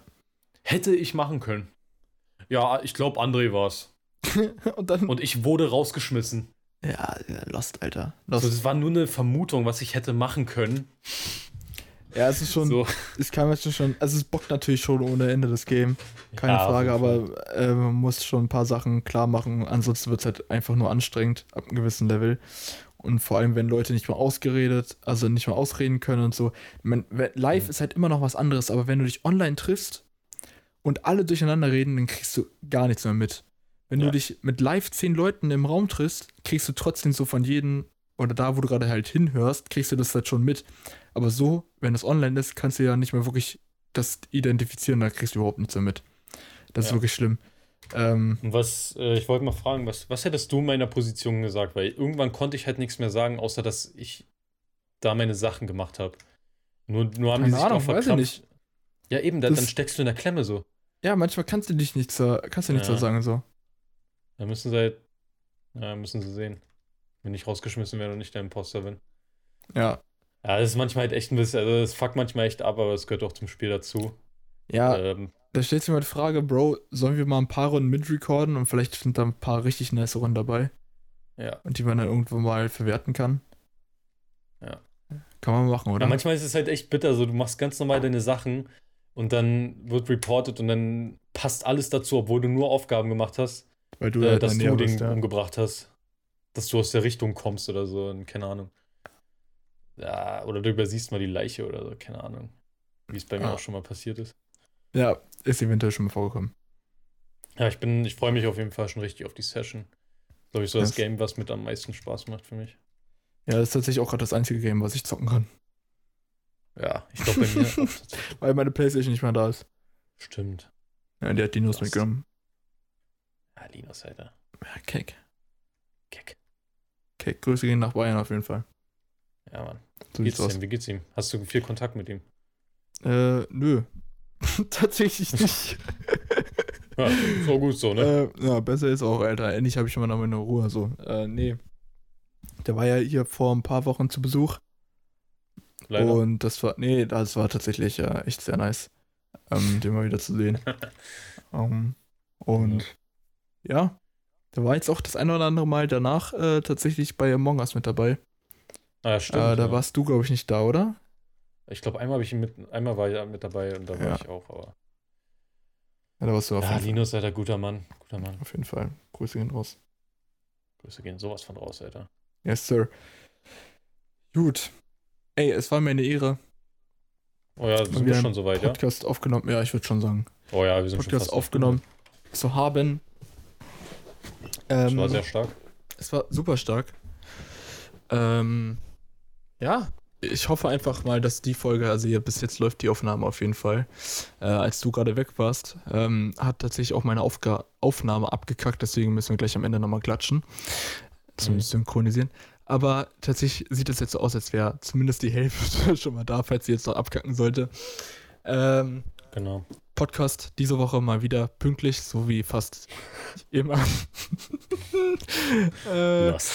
Hätte ich machen können. Ja, ich glaube, André war's. und dann. Und ich wurde rausgeschmissen. ja, Lost, Alter. Lost. das war nur eine Vermutung, was ich hätte machen können. ja, es ist schon. So. Es kann manchmal schon. Also, es bockt natürlich schon ohne Ende das Game. Keine Ja, Frage, aber äh, man muss schon ein paar Sachen klar machen. Ansonsten wird es halt einfach nur anstrengend ab einem gewissen Level. Und vor allem, wenn Leute nicht mal ausgeredet, also nicht mal ausreden können und so. Man, live Mhm. ist halt immer noch was anderes, aber wenn du dich online triffst und alle durcheinander reden, dann kriegst du gar nichts mehr mit. Wenn Ja. du dich mit live zehn Leuten im Raum triffst, kriegst du trotzdem so von jedem oder da, wo du gerade halt hinhörst, kriegst du das halt schon mit. Aber so, wenn es online ist, kannst du ja nicht mehr wirklich das identifizieren, da kriegst du überhaupt nichts mehr mit. Das ist Ja. wirklich schlimm. Ähm, Und was, äh, ich wollte mal fragen, was, was hättest du in meiner Position gesagt? Weil irgendwann konnte ich halt nichts mehr sagen, außer dass ich da meine Sachen gemacht habe. Nur, nur haben die Keine sich Ahnung, auch weiß ich verkrampft. nicht. Ja, eben, Das- dann steckst du in der Klemme so. Ja, manchmal kannst du dich nichts, kannst du nichts Ja. sagen so. Da müssen sie halt, ja, müssen sie sehen. Wenn ich rausgeschmissen werde und nicht der Imposter bin. Ja, Ja, das ist manchmal halt echt ein bisschen, also das fuckt manchmal echt ab, aber es gehört auch zum Spiel dazu. ja, Ähm, da stellt sich mal die Frage, Bro, sollen wir mal ein paar Runden mitrecorden und vielleicht sind da ein paar richtig nice Runden dabei ja. und die man dann irgendwo mal verwerten kann. Ja. Kann man machen, oder? Ja, manchmal ist es halt echt bitter, so du machst ganz normal deine Sachen und dann wird reported und dann passt alles dazu, obwohl du nur Aufgaben gemacht hast, Weil du äh, halt dass dann du den bist, ja. umgebracht hast. Dass du aus der Richtung kommst oder so, keine Ahnung. Ja, oder du übersiehst mal die Leiche oder so, keine Ahnung. Wie es bei mir Ah. auch schon mal passiert ist. Ja, ist eventuell schon mal vorgekommen. Ja, ich bin, ich freue mich auf jeden Fall schon richtig auf die Session. Glaube ich, so das Das- Game, was mit am meisten Spaß macht für mich. Ja, das ist tatsächlich auch gerade das einzige Game, was ich zocken kann. Ja, ich glaube bei mir. Weil meine Playstation nicht mehr da ist. Stimmt. Ja, der hat Dinos Krass. mitgenommen. Ja, Linus, Alter. Ja, Keck. Keck. Keck, Grüße gehen nach Bayern auf jeden Fall. Ja, Mann. So Wie geht's aus. ihm? Wie geht's ihm? Hast du viel Kontakt mit ihm? Äh, nö. Tatsächlich nicht. Ja, so gut so, ne? äh, ja, besser ist auch, Alter. Endlich habe ich mal noch meine Ruhe. So, äh, nee. Der war ja hier vor ein paar Wochen zu Besuch. Leider. Und das war, nee, das war tatsächlich äh, echt sehr nice, ähm, den mal wieder zu sehen. ähm, und ja, da war jetzt auch das eine oder andere Mal danach äh, tatsächlich bei Among Us mit dabei. ah, ja, stimmt. äh, da ja. warst du, glaube ich, nicht da, oder? Ich glaube, einmal habe ich ihn mit, einmal war er mit dabei und da war Ja. ich auch, aber. Ja, da warst du auf, Ja, jeden, Fall. Linus, Alter, guter Mann. Guter Mann. auf jeden Fall. Grüße gehen raus. Grüße gehen sowas von raus, Alter. Yes, Sir. Gut. Ey, es war mir eine Ehre. Oh ja, sind wir schon soweit, ja? Podcast aufgenommen. Ja, ich würde schon sagen. Oh ja, wir sind schon Podcast fast aufgenommen zu haben. Das Ähm, war sehr stark. Es war super stark. Ähm, ja, ich hoffe einfach mal, dass die Folge, also hier bis jetzt läuft die Aufnahme auf jeden Fall. Äh, als du gerade weg warst, ähm, hat tatsächlich auch meine Aufga Aufnahme abgekackt, deswegen müssen wir gleich am Ende nochmal klatschen. Zumindest synchronisieren. Aber tatsächlich sieht es jetzt so aus, als wäre zumindest die Hälfte schon mal da, falls sie jetzt noch abkacken sollte. Ähm, Genau. Podcast diese Woche mal wieder pünktlich, so wie fast immer. äh, Lost.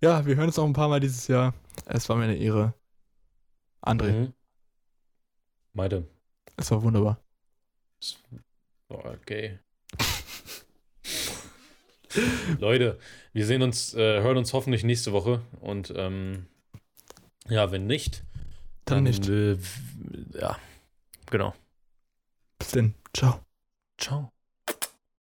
ja, wir hören uns noch ein paar Mal dieses Jahr. Es war mir eine Ehre. André, Mhm. Meide. es war wunderbar. Okay. Leute, wir sehen uns, äh, hören uns hoffentlich nächste Woche. Und ähm, ja, wenn nicht, Dann nicht. Äh, ja, genau. Bis denn. Ciao. Ciao.